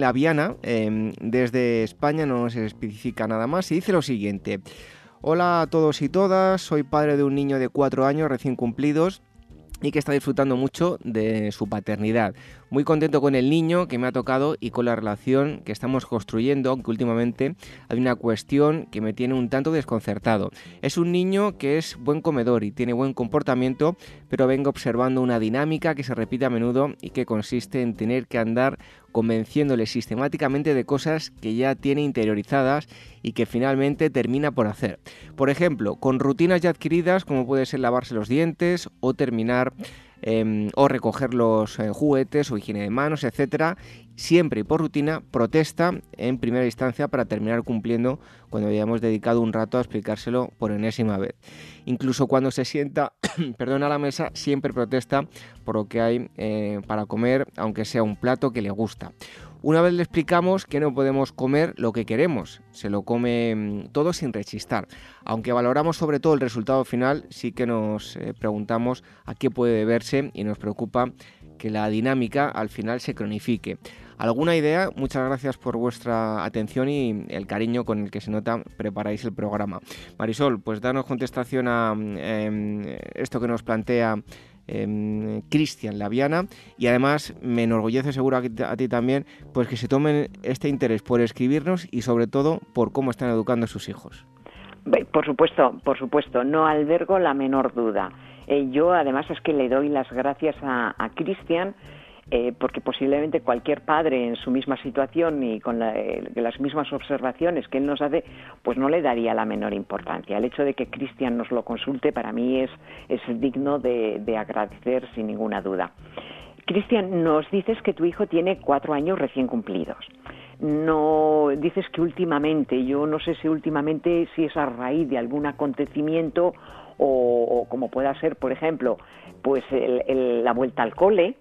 A: Laviana em, desde España, no nos especifica nada más, y dice lo siguiente. Hola a todos y todas, soy padre de un niño de cuatro años recién cumplidos y que está disfrutando mucho de su paternidad. Muy contento con el niño que me ha tocado y con la relación que estamos construyendo, aunque últimamente hay una cuestión que me tiene un tanto desconcertado. Es un niño que es buen comedor y tiene buen comportamiento, pero vengo observando una dinámica que se repite a menudo y que consiste en tener que andar convenciéndole sistemáticamente de cosas que ya tiene interiorizadas y que finalmente termina por hacer. Por ejemplo, con rutinas ya adquiridas como puede ser lavarse los dientes o terminar Em, o recoger los eh, juguetes o higiene de manos, etcétera, siempre y por rutina protesta en primera instancia para terminar cumpliendo cuando hayamos dedicado un rato a explicárselo por enésima vez. Incluso cuando se sienta, perdón, a la mesa, siempre protesta por lo que hay eh, para comer, aunque sea un plato que le gusta. Una vez le explicamos que no podemos comer lo que queremos, se lo come mm, todo sin rechistar. Aunque valoramos sobre todo el resultado final, sí que nos eh, preguntamos a qué puede deberse y nos preocupa que la dinámica al final se cronifique. ¿Alguna idea? Muchas gracias por vuestra atención y el cariño con el que se nota preparáis el programa. Marisol, pues danos contestación a mm, em, esto que nos plantea eh, Cristian Laviana y además me enorgullece seguro a, ti también pues que se tomen este interés por escribirnos y sobre todo por cómo están educando a sus hijos.
F: Por supuesto, por supuesto, no albergo la menor duda. Eh, yo además es que le doy las gracias a, a Cristian eh, porque posiblemente cualquier padre en su misma situación y con eh, las mismas observaciones que él nos hace, pues no le daría la menor importancia. El hecho de que Cristian nos lo consulte para mí es, es digno de, de agradecer sin ninguna duda. Cristian, nos dices que tu hijo tiene cuatro años recién cumplidos. No dices que últimamente, yo no sé si últimamente si es a raíz de algún acontecimiento o, como pueda ser, por ejemplo, pues la vuelta al cole,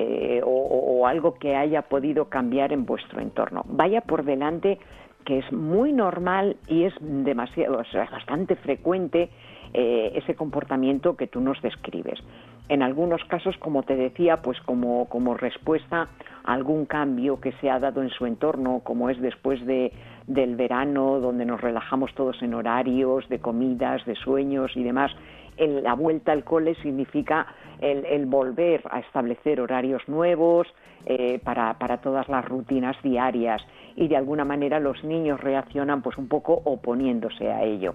F: eh, o, algo que haya podido cambiar en vuestro entorno. Vaya por delante que es muy normal y es demasiado, bastante frecuente eh, ese comportamiento que tú nos describes. En algunos casos, como te decía, pues como, como respuesta a algún cambio que se ha dado en su entorno, como es después de, del verano, donde nos relajamos todos en horarios, de comidas, de sueños y demás, la vuelta al cole significa el, volver a establecer horarios nuevos eh, para, todas las rutinas diarias y de alguna manera los niños reaccionan pues un poco oponiéndose a ello.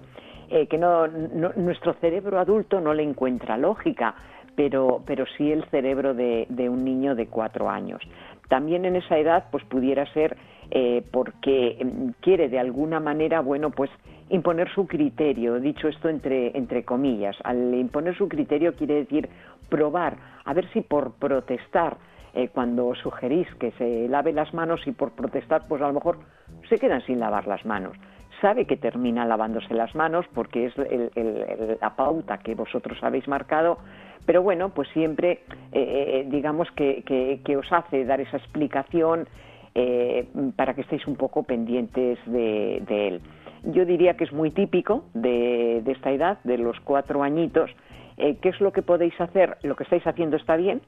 F: Eh, que no, nuestro cerebro adulto no le encuentra lógica, pero, pero sí el cerebro de, de un niño de cuatro años. También en esa edad pues pudiera ser eh, porque mm, quiere de alguna manera, bueno, pues imponer su criterio, dicho esto entre, entre comillas. Al imponer su criterio quiere decir probar, a ver si por protestar, eh, cuando sugerís que se lave las manos y por protestar, pues a lo mejor se quedan sin lavar las manos. Sabe que termina lavándose las manos porque es la pauta que vosotros habéis marcado, pero bueno, pues siempre eh, digamos que, que os hace dar esa explicación eh, para que estéis un poco pendientes de, él. Yo diría que es muy típico de, esta edad, de los cuatro añitos. Eh, ¿Qué es lo que podéis hacer? Lo que estáis haciendo está bien.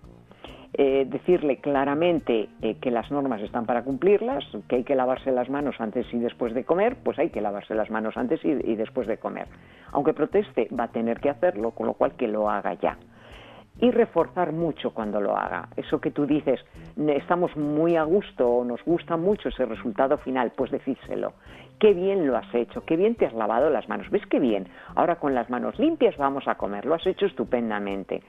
F: Eh, decirle claramente que las normas están para cumplirlas, que hay que lavarse las manos antes y después de comer, pues hay que lavarse las manos antes y después de comer. Aunque proteste, va a tener que hacerlo, con lo cual que lo haga ya y reforzar mucho cuando lo haga. Eso que tú dices, estamos muy a gusto o nos gusta mucho ese resultado final, pues decírselo. Qué bien lo has hecho, qué bien te has lavado las manos. ¿Ves qué bien? Ahora con las manos limpias vamos a comer, lo has hecho estupendamente.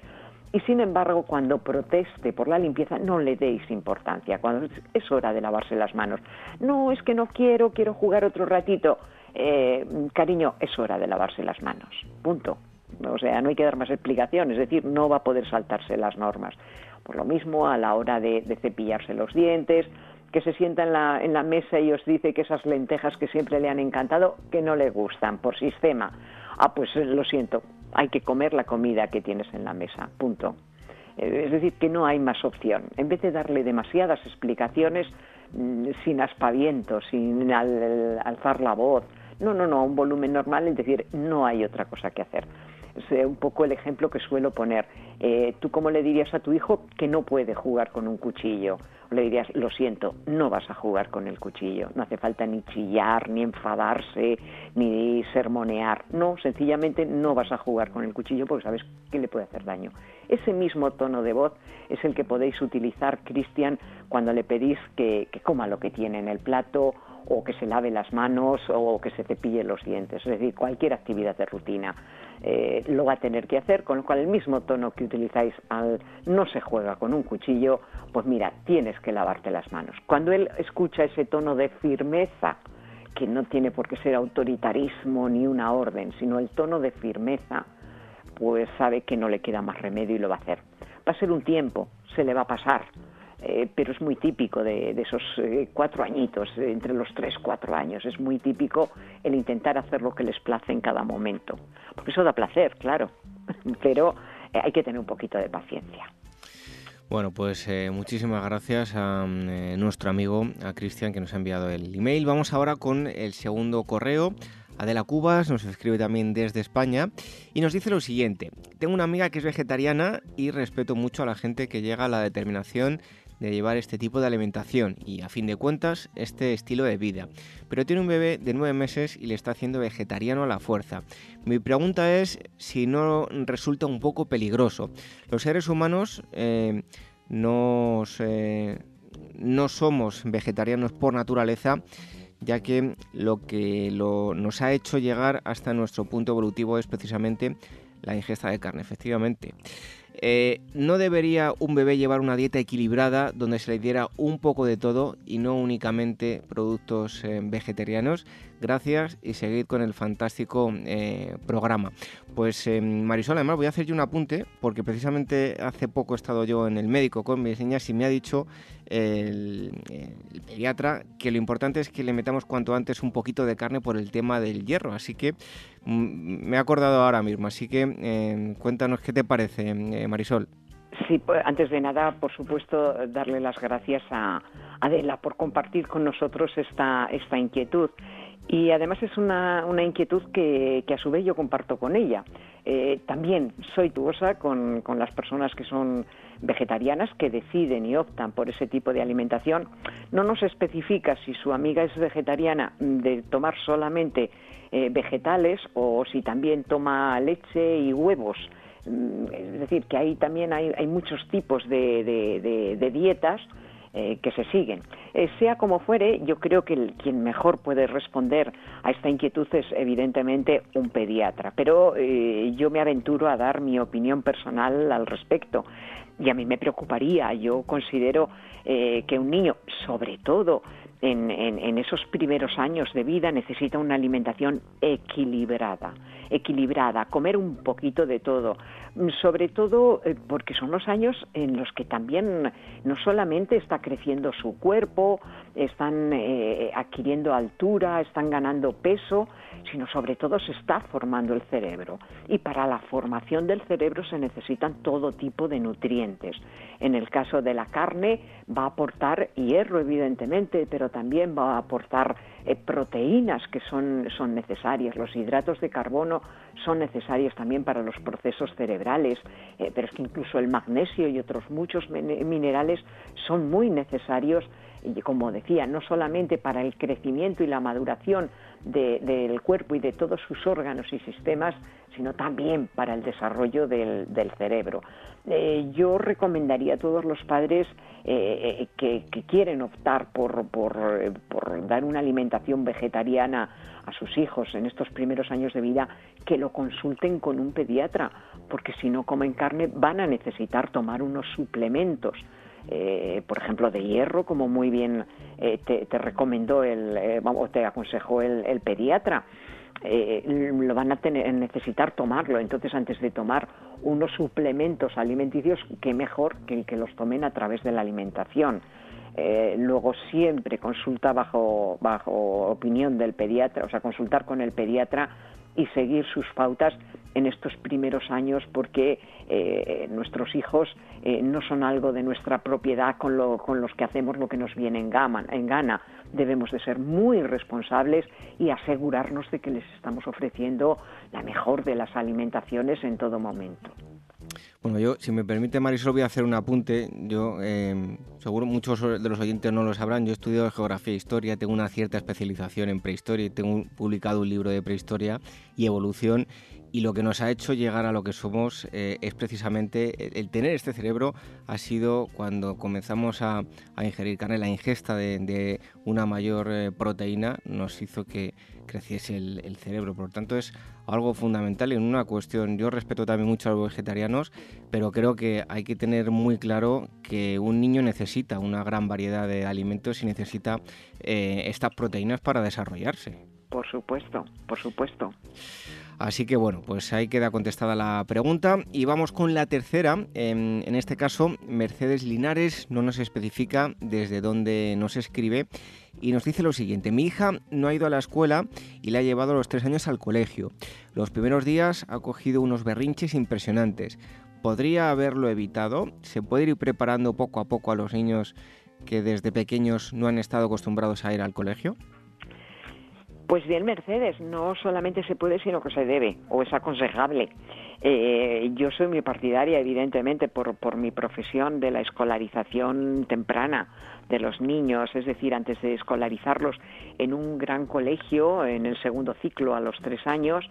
F: Y sin embargo, cuando proteste por la limpieza, no le deis importancia, cuando es hora de lavarse las manos. No, es que no quiero, quiero jugar otro ratito. Eh, cariño, es hora de lavarse las manos. Punto. O sea, no hay que dar más explicación, es decir, no va a poder saltarse las normas. Por lo mismo, a la hora de, cepillarse los dientes, que se sienta en la, en la mesa y os dice que esas lentejas que siempre le han encantado, que no le gustan por sistema. Ah, pues eh, lo siento, hay que comer la comida que tienes en la mesa, punto. Eh, es decir, que no hay más opción. En vez de darle demasiadas explicaciones, mm, sin aspavientos, sin alzar la voz, no, no, no, a un volumen normal, es decir, no hay otra cosa que hacer es un poco el ejemplo que suelo poner. Eh, ¿Tú cómo le dirías a tu hijo que no puede jugar con un cuchillo? le dirías, lo siento, no vas a jugar con el cuchillo. No hace falta ni chillar, ni enfadarse, ni sermonear. No, sencillamente no vas a jugar con el cuchillo porque sabes que le puede hacer daño. Ese mismo tono de voz es el que podéis utilizar, Cristian, cuando le pedís que, que coma lo que tiene en el plato o que se lave las manos o que se cepille los dientes, es decir, cualquier actividad de rutina. Eh, lo va a tener que hacer, con lo cual el mismo tono que utilizáis al no se juega con un cuchillo, pues mira, tienes que lavarte las manos. Cuando él escucha ese tono de firmeza, que no tiene por qué ser autoritarismo ni una orden, sino el tono de firmeza, pues sabe que no le queda más remedio y lo va a hacer. Va a ser un tiempo, se le va a pasar, eh, pero es muy típico de, esos eh, cuatro añitos, entre los tres, cuatro años. Es muy típico el intentar hacer lo que les place en cada momento. Porque eso da placer, claro, pero eh, hay que tener un poquito de paciencia.
A: Bueno, pues muchísimas gracias a nuestro amigo, a Cristian, que nos ha enviado el email. Vamos ahora con el segundo correo. Adela Cubas nos escribe también desde España y nos dice lo siguiente. Tengo una amiga que es vegetariana y respeto mucho a la gente que llega a la determinación de llevar este tipo de alimentación y, a fin de cuentas, este estilo de vida. Pero tiene un bebé de nueve meses y le está haciendo vegetariano a la fuerza. Mi pregunta es si no resulta un poco peligroso. Los seres humanos eh, no somos vegetarianos por naturaleza ya que lo que nos ha hecho llegar hasta nuestro punto evolutivo es precisamente la ingesta de carne, efectivamente. Eh, no debería un bebé llevar una dieta equilibrada donde se le diera un poco de todo y no únicamente productos eh, vegetarianos. Gracias y seguid con el fantástico eh, programa. Pues Marisol, además voy a hacer yo un apunte porque precisamente hace poco he estado yo en el médico con mis niñas y me ha dicho el, pediatra que lo importante es que le metamos cuanto antes un poquito de carne por el tema del hierro. Así que mm, me he acordado ahora mismo. Así que eh, cuéntanos qué te parece, eh, Marisol.
F: Sí, pues, antes de nada, por supuesto, darle las gracias a Adela por compartir con nosotros esta, esta inquietud. Y además es una, una inquietud que, a su vez yo comparto con ella. Eh, también soy tuosa con, con las personas que son vegetarianas que deciden y optan por ese tipo de alimentación. No nos especifica si su amiga es vegetariana de tomar solamente eh, vegetales o si también toma leche y huevos. Mm, es decir, que ahí también hay, hay muchos tipos de, de dietas eh, que se siguen. Eh, sea como fuere, yo creo que quien mejor puede responder a esta inquietud es evidentemente un pediatra, pero eh, yo me aventuro a dar mi opinión personal al respecto. Y a mí me preocuparía, yo considero que un niño, sobre todo en, en, esos primeros años de vida necesita una alimentación equilibrada, equilibrada, comer un poquito de todo, sobre todo eh, porque son los años en los que también no solamente está creciendo su cuerpo, están eh, adquiriendo altura, están ganando peso, sino sobre todo se está formando el cerebro. Y para la formación del cerebro se necesitan todo tipo de nutrientes. En el caso de la carne va a aportar hierro, evidentemente, pero también va a aportar eh, proteínas que son, son necesarias. Los hidratos de carbono son necesarios también para los procesos cerebrales, eh, pero es que incluso el magnesio y otros muchos minerales son muy necesarios y como decía, no solamente para el crecimiento y la maduración del cuerpo y de todos sus órganos y sistemas, sino también para el desarrollo del, cerebro. Eh, yo recomendaría a todos los padres eh, que, quieren optar por, dar una alimentación vegetariana a sus hijos en estos primeros años de vida, que lo consulten con un pediatra, porque si no comen carne van a necesitar tomar unos suplementos. Eh, por ejemplo, de hierro, como muy bien te, recomendó el, vamos, te aconsejó el pediatra. Eh, lo van a tener, necesitar tomarlo. Entonces, antes de tomar unos suplementos alimenticios, qué mejor que, que los tomen a través de la alimentación. Eh, luego siempre consulta bajo, bajo opinión del pediatra, o sea, consultar con el pediatra y seguir sus pautas en estos primeros años porque eh, nuestros hijos eh, no son algo de nuestra propiedad con, lo, con los que hacemos lo que nos viene en, en gana. Debemos de ser muy responsables y asegurarnos de que les estamos ofreciendo la mejor de las alimentaciones en todo momento.
A: Bueno, yo, si me permite, Marisol, voy a hacer un apunte. Yo, em, seguro muchos de los oyentes no lo sabrán, yo he estudiado geografía e historia, tengo una cierta especialización en prehistoria y tengo publicado un libro de prehistoria y evolución y lo que nos ha hecho llegar a lo que somos eh, es precisamente el, tener este cerebro ha sido cuando comenzamos a, ingerir carne, la ingesta de, una mayor eh, proteína nos hizo que creciese el, cerebro. Por lo tanto es algo fundamental y en una cuestión, yo respeto también mucho a los vegetarianos, pero creo que hay que tener muy claro que un niño necesita una gran variedad de alimentos y necesita eh, estas proteínas para desarrollarse.
F: Por supuesto, por supuesto.
A: Así que bueno, pues ahí queda contestada la pregunta. Y vamos con la tercera. En, este caso, Mercedes Linares no nos especifica desde dónde nos escribe y nos dice lo siguiente. Mi hija no ha ido a la escuela y le ha llevado los tres años al colegio. Los primeros días ha cogido unos berrinches impresionantes. ¿Podría haberlo evitado? ¿Se puede ir preparando poco a poco a los niños que desde pequeños no han estado acostumbrados a ir al colegio?
F: Pues bien, Mercedes, no solamente se puede, sino que se debe, o es aconsejable. Eh, yo soy muy partidaria, evidentemente, por, por mi profesión de la escolarización temprana de los niños, es decir, antes de escolarizarlos en un gran colegio, en el segundo ciclo a los tres años,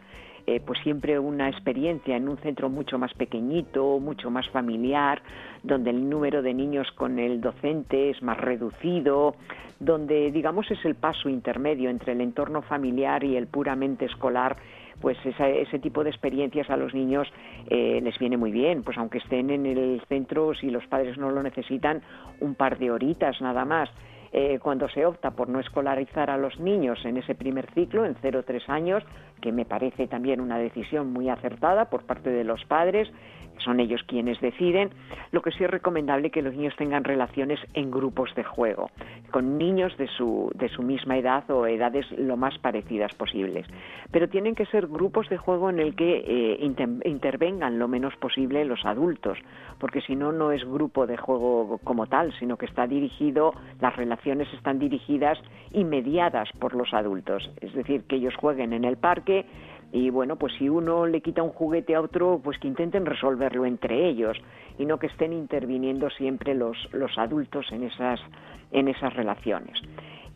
F: eh, pues siempre una experiencia en un centro mucho más pequeñito, mucho más familiar, donde el número de niños con el docente es más reducido, donde digamos es el paso intermedio entre el entorno familiar y el puramente escolar pues ese tipo de experiencias a los niños eh, les viene muy bien, pues aunque estén en el centro, si los padres no lo necesitan, un par de horitas nada más. Eh, cuando se opta por no escolarizar a los niños en ese primer ciclo, en 0-3 años, que me parece también una decisión muy acertada por parte de los padres, son ellos quienes deciden. Lo que sí es recomendable que los niños tengan relaciones en grupos de juego, con niños de su, de su misma edad o edades lo más parecidas posibles. Pero tienen que ser grupos de juego en el que eh, intervengan lo menos posible los adultos, porque si no, no es grupo de juego como tal, sino que está dirigido, las relaciones están dirigidas y mediadas por los adultos. Es decir, que ellos jueguen en el parque, y bueno, pues si uno le quita un juguete a otro, pues que intenten resolverlo entre ellos y no que estén interviniendo siempre los, los adultos en esas, en esas relaciones.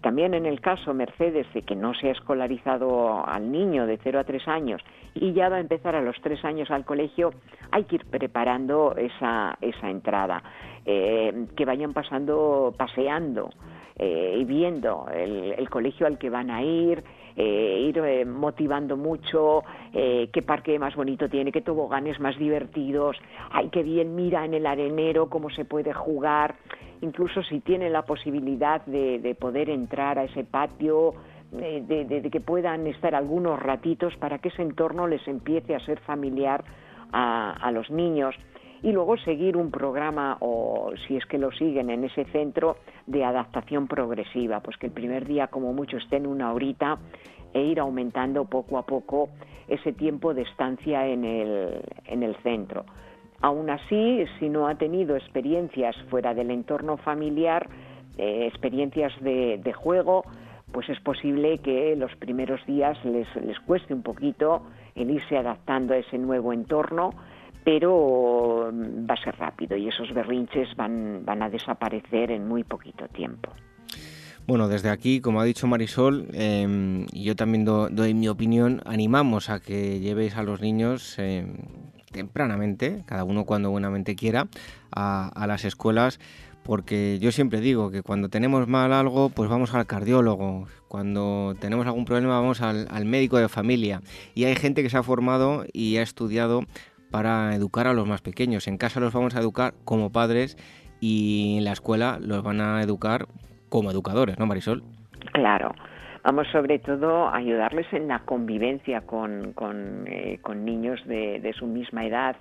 F: También en el caso, Mercedes, de que no se ha escolarizado al niño de 0 a 3 años y ya va a empezar a los 3 años al colegio, hay que ir preparando esa, esa entrada, eh, que vayan pasando, paseando eh, y viendo el, el colegio al que van a ir, eh, ir eh, motivando mucho, eh, qué parque más bonito tiene, qué toboganes más divertidos, ay, qué bien mira en el arenero cómo se puede jugar, incluso si tiene la posibilidad de, poder entrar a ese patio, de, que puedan estar algunos ratitos para que ese entorno les empiece a ser familiar a los niños y luego seguir un programa o si es que lo siguen en ese centro de adaptación progresiva, pues que el primer día como mucho estén una horita e ir aumentando poco a poco ese tiempo de estancia en el, en el centro. Aún así, si no ha tenido experiencias fuera del entorno familiar, eh, experiencias de, de, juego, pues es posible que los primeros días les, les cueste un poquito el irse adaptando a ese nuevo entorno pero mm, va a ser rápido y esos berrinches van, van a desaparecer en muy poquito tiempo.
A: Bueno, desde aquí, como ha dicho Marisol, y yo también doy mi opinión, animamos a que llevéis a los niños em, tempranamente, cada uno cuando buenamente quiera, a, las escuelas, porque yo siempre digo que cuando tenemos mal algo, pues vamos al cardiólogo, cuando tenemos algún problema vamos al médico de familia, y hay gente que se ha formado y ha estudiado para educar a los más pequeños. En casa los vamos a educar como padres y en la escuela los van a educar como educadores, ¿no, Marisol?
F: Claro. Vamos sobre todo a ayudarles en la convivencia con, con, eh, niños de, su misma edad,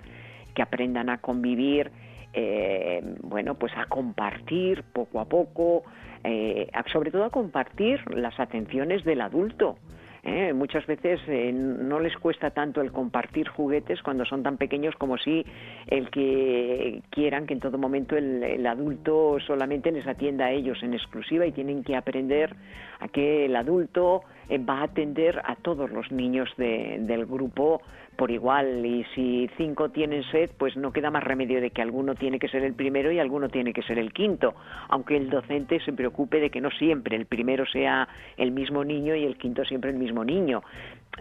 F: que aprendan a convivir, eh, bueno, pues a compartir poco a poco, eh, sobre todo a compartir las atenciones del adulto. ¿Eh? Muchas veces eh, no les cuesta tanto el compartir juguetes cuando son tan pequeños como si el que quieran que en todo momento el, adulto solamente les atienda a ellos en exclusiva y tienen que aprender a que el adulto va a atender a todos los niños del grupo por igual y si cinco tienen sed, pues no queda más remedio de que alguno tiene que ser el primero y alguno tiene que ser el quinto, aunque el docente se preocupe de que no siempre el primero sea el mismo niño y el quinto siempre el mismo niño.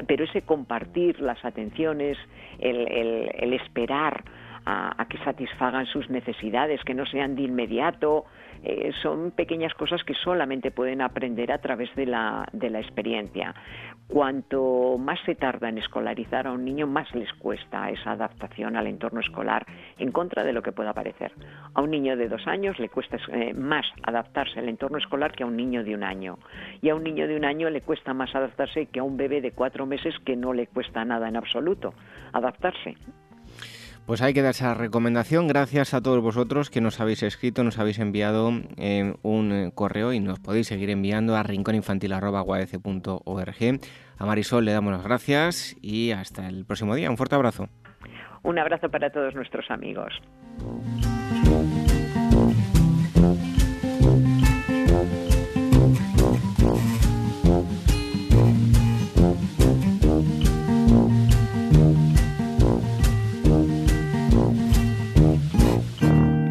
F: Pero ese compartir las atenciones, el, esperar a, que satisfagan sus necesidades, que no sean de inmediato, eh, son pequeñas cosas que solamente pueden aprender a través de la, de la experiencia. Cuanto más se tarda en escolarizar a un niño, más les cuesta esa adaptación al entorno escolar, en contra de lo que pueda parecer. A un niño de dos años le cuesta eh, más adaptarse al entorno escolar que a un niño de un año. Y a un niño de un año le cuesta más adaptarse que a un bebé de cuatro meses que no le cuesta nada en absoluto adaptarse.
A: Pues hay que dar esa recomendación. Gracias a todos vosotros que nos habéis escrito, nos habéis enviado eh, un eh, correo y nos podéis seguir enviando a rincóninfantil.org. A Marisol le damos las gracias y hasta el próximo día. Un fuerte abrazo.
F: Un abrazo para todos nuestros amigos.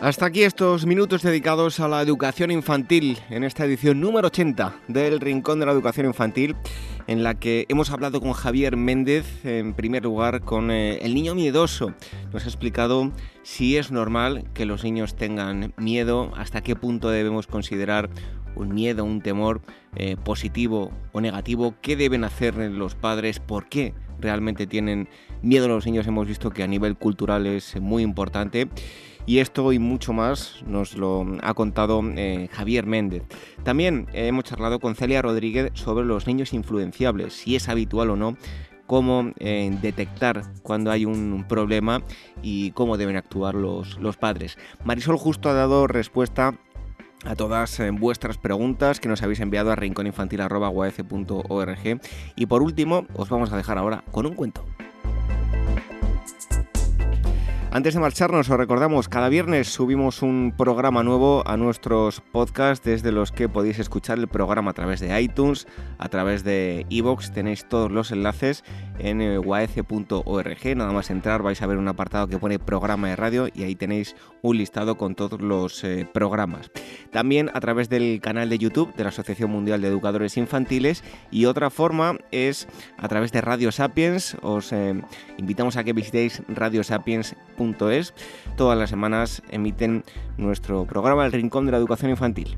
A: Hasta aquí estos minutos dedicados a la educación infantil en esta edición número 80 del Rincón de la Educación Infantil, en la que hemos hablado con Javier Méndez, en primer lugar con eh, el niño miedoso. Nos ha explicado si es normal que los niños tengan miedo, hasta qué punto debemos considerar un miedo, un temor eh, positivo o negativo, qué deben hacer los padres, por qué realmente tienen miedo los niños. Hemos visto que a nivel cultural es muy importante. Y esto y mucho más nos lo ha contado eh, Javier Méndez. También hemos charlado con Celia Rodríguez sobre los niños influenciables, si es habitual o no cómo eh, detectar cuando hay un problema y cómo deben actuar los, los padres. Marisol justo ha dado respuesta a todas eh, vuestras preguntas que nos habéis enviado a rinconinfantil.org y por último os vamos a dejar ahora con un cuento. Antes de marcharnos, os recordamos, cada viernes subimos un programa nuevo a nuestros podcasts desde los que podéis escuchar el programa a través de iTunes, a través de iVoox, tenéis todos los enlaces en eh, nada más entrar vais a ver un apartado que pone programa de radio y ahí tenéis un listado con todos los eh, programas. También a través del canal de YouTube de la Asociación Mundial de Educadores Infantiles y otra forma es a través de Radio Sapiens, os eh, invitamos a que visitéis Radio Sapiens Todas las semanas emiten nuestro programa El Rincón de la Educación Infantil.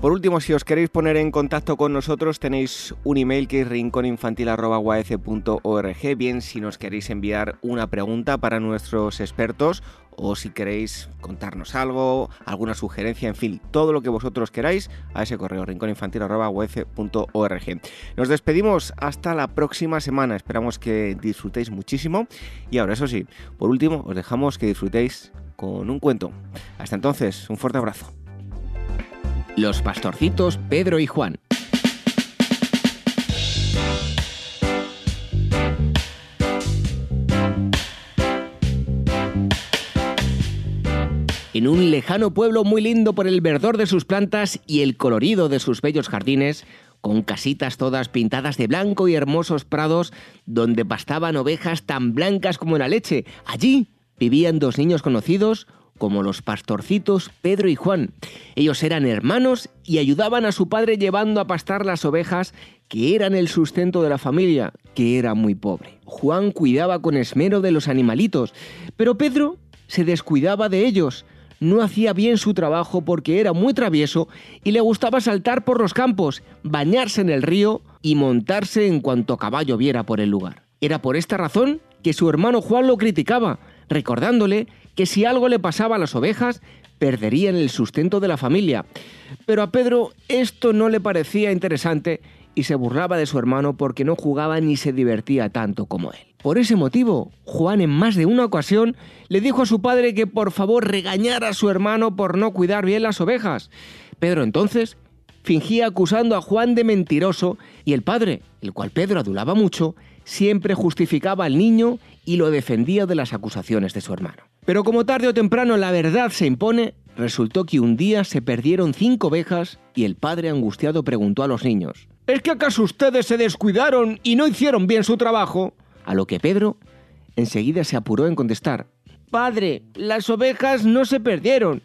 A: Por último, si os queréis poner en contacto con nosotros, tenéis un email que es rincóninfantil.org. Bien, si nos queréis enviar una pregunta para nuestros expertos o si queréis contarnos algo, alguna sugerencia, en fin, todo lo que vosotros queráis a ese correo rincóninfantil.org. Nos despedimos hasta la próxima semana. Esperamos que disfrutéis muchísimo. Y ahora, eso sí, por último, os dejamos que disfrutéis con un cuento. Hasta entonces, un fuerte abrazo.
B: Los pastorcitos Pedro y Juan. En un lejano pueblo muy lindo por el verdor de sus plantas y el colorido de sus bellos jardines, con casitas todas pintadas de blanco y hermosos prados donde pastaban ovejas tan blancas como la leche, allí vivían dos niños conocidos, como los pastorcitos Pedro y Juan. Ellos eran hermanos y ayudaban a su padre llevando a pastar las ovejas que eran el sustento de la familia, que era muy pobre. Juan cuidaba con esmero de los animalitos, pero Pedro se descuidaba de ellos. No hacía bien su trabajo porque era muy travieso y le gustaba saltar por los campos, bañarse en el río y montarse en cuanto caballo viera por el lugar. Era por esta razón que su hermano Juan lo criticaba, recordándole que si algo le pasaba a las ovejas, perderían el sustento de la familia. Pero a Pedro esto no le parecía interesante y se burlaba de su hermano porque no jugaba ni se divertía tanto como él. Por ese motivo, Juan en más de una ocasión le dijo a su padre que por favor regañara a su hermano por no cuidar bien las ovejas. Pedro entonces fingía acusando a Juan de mentiroso y el padre, el cual Pedro adulaba mucho, siempre justificaba al niño y lo defendía de las acusaciones de su hermano. Pero como tarde o temprano la verdad se impone, resultó que un día se perdieron cinco ovejas y el padre angustiado preguntó a los niños, ¿Es que acaso ustedes se descuidaron y no hicieron bien su trabajo? A lo que Pedro enseguida se apuró en contestar, Padre, las ovejas no se perdieron.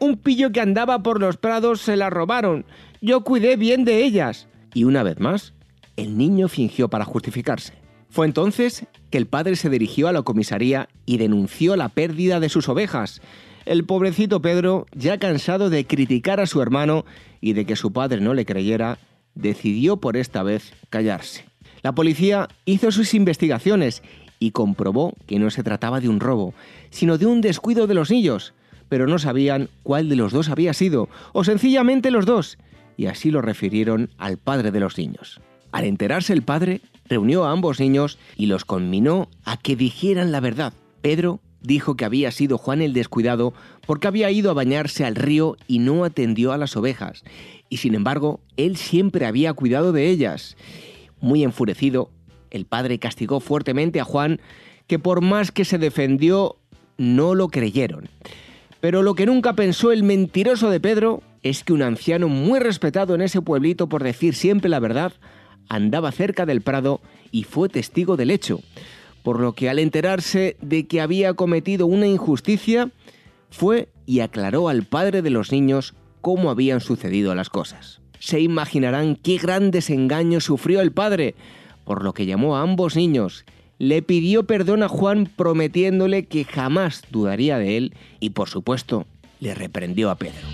B: Un pillo que andaba por los prados se las robaron. Yo cuidé bien de ellas. Y una vez más, el niño fingió para justificarse. Fue entonces que el padre se dirigió a la comisaría y denunció la pérdida de sus ovejas. El pobrecito Pedro, ya cansado de criticar a su hermano y de que su padre no le creyera, decidió por esta vez callarse. La policía hizo sus investigaciones y comprobó que no se trataba de un robo, sino de un descuido de los niños, pero no sabían cuál de los dos había sido, o sencillamente los dos, y así lo refirieron al padre de los niños. Al enterarse el padre, reunió a ambos niños y los conminó a que dijeran la verdad. Pedro
A: dijo que había sido Juan el descuidado porque había ido a bañarse al río y no atendió a las ovejas, y sin embargo él siempre había cuidado de ellas. Muy enfurecido, el padre castigó fuertemente a Juan, que por más que se defendió, no lo creyeron. Pero lo que nunca pensó el mentiroso de Pedro es que un anciano muy respetado en ese pueblito por decir siempre la verdad, andaba cerca del prado y fue testigo del hecho, por lo que al enterarse de que había cometido una injusticia, fue y aclaró al padre de los niños cómo habían sucedido las cosas. Se imaginarán qué gran desengaño sufrió el padre, por lo que llamó a ambos niños, le pidió perdón a Juan prometiéndole que jamás dudaría de él y por supuesto le reprendió a Pedro.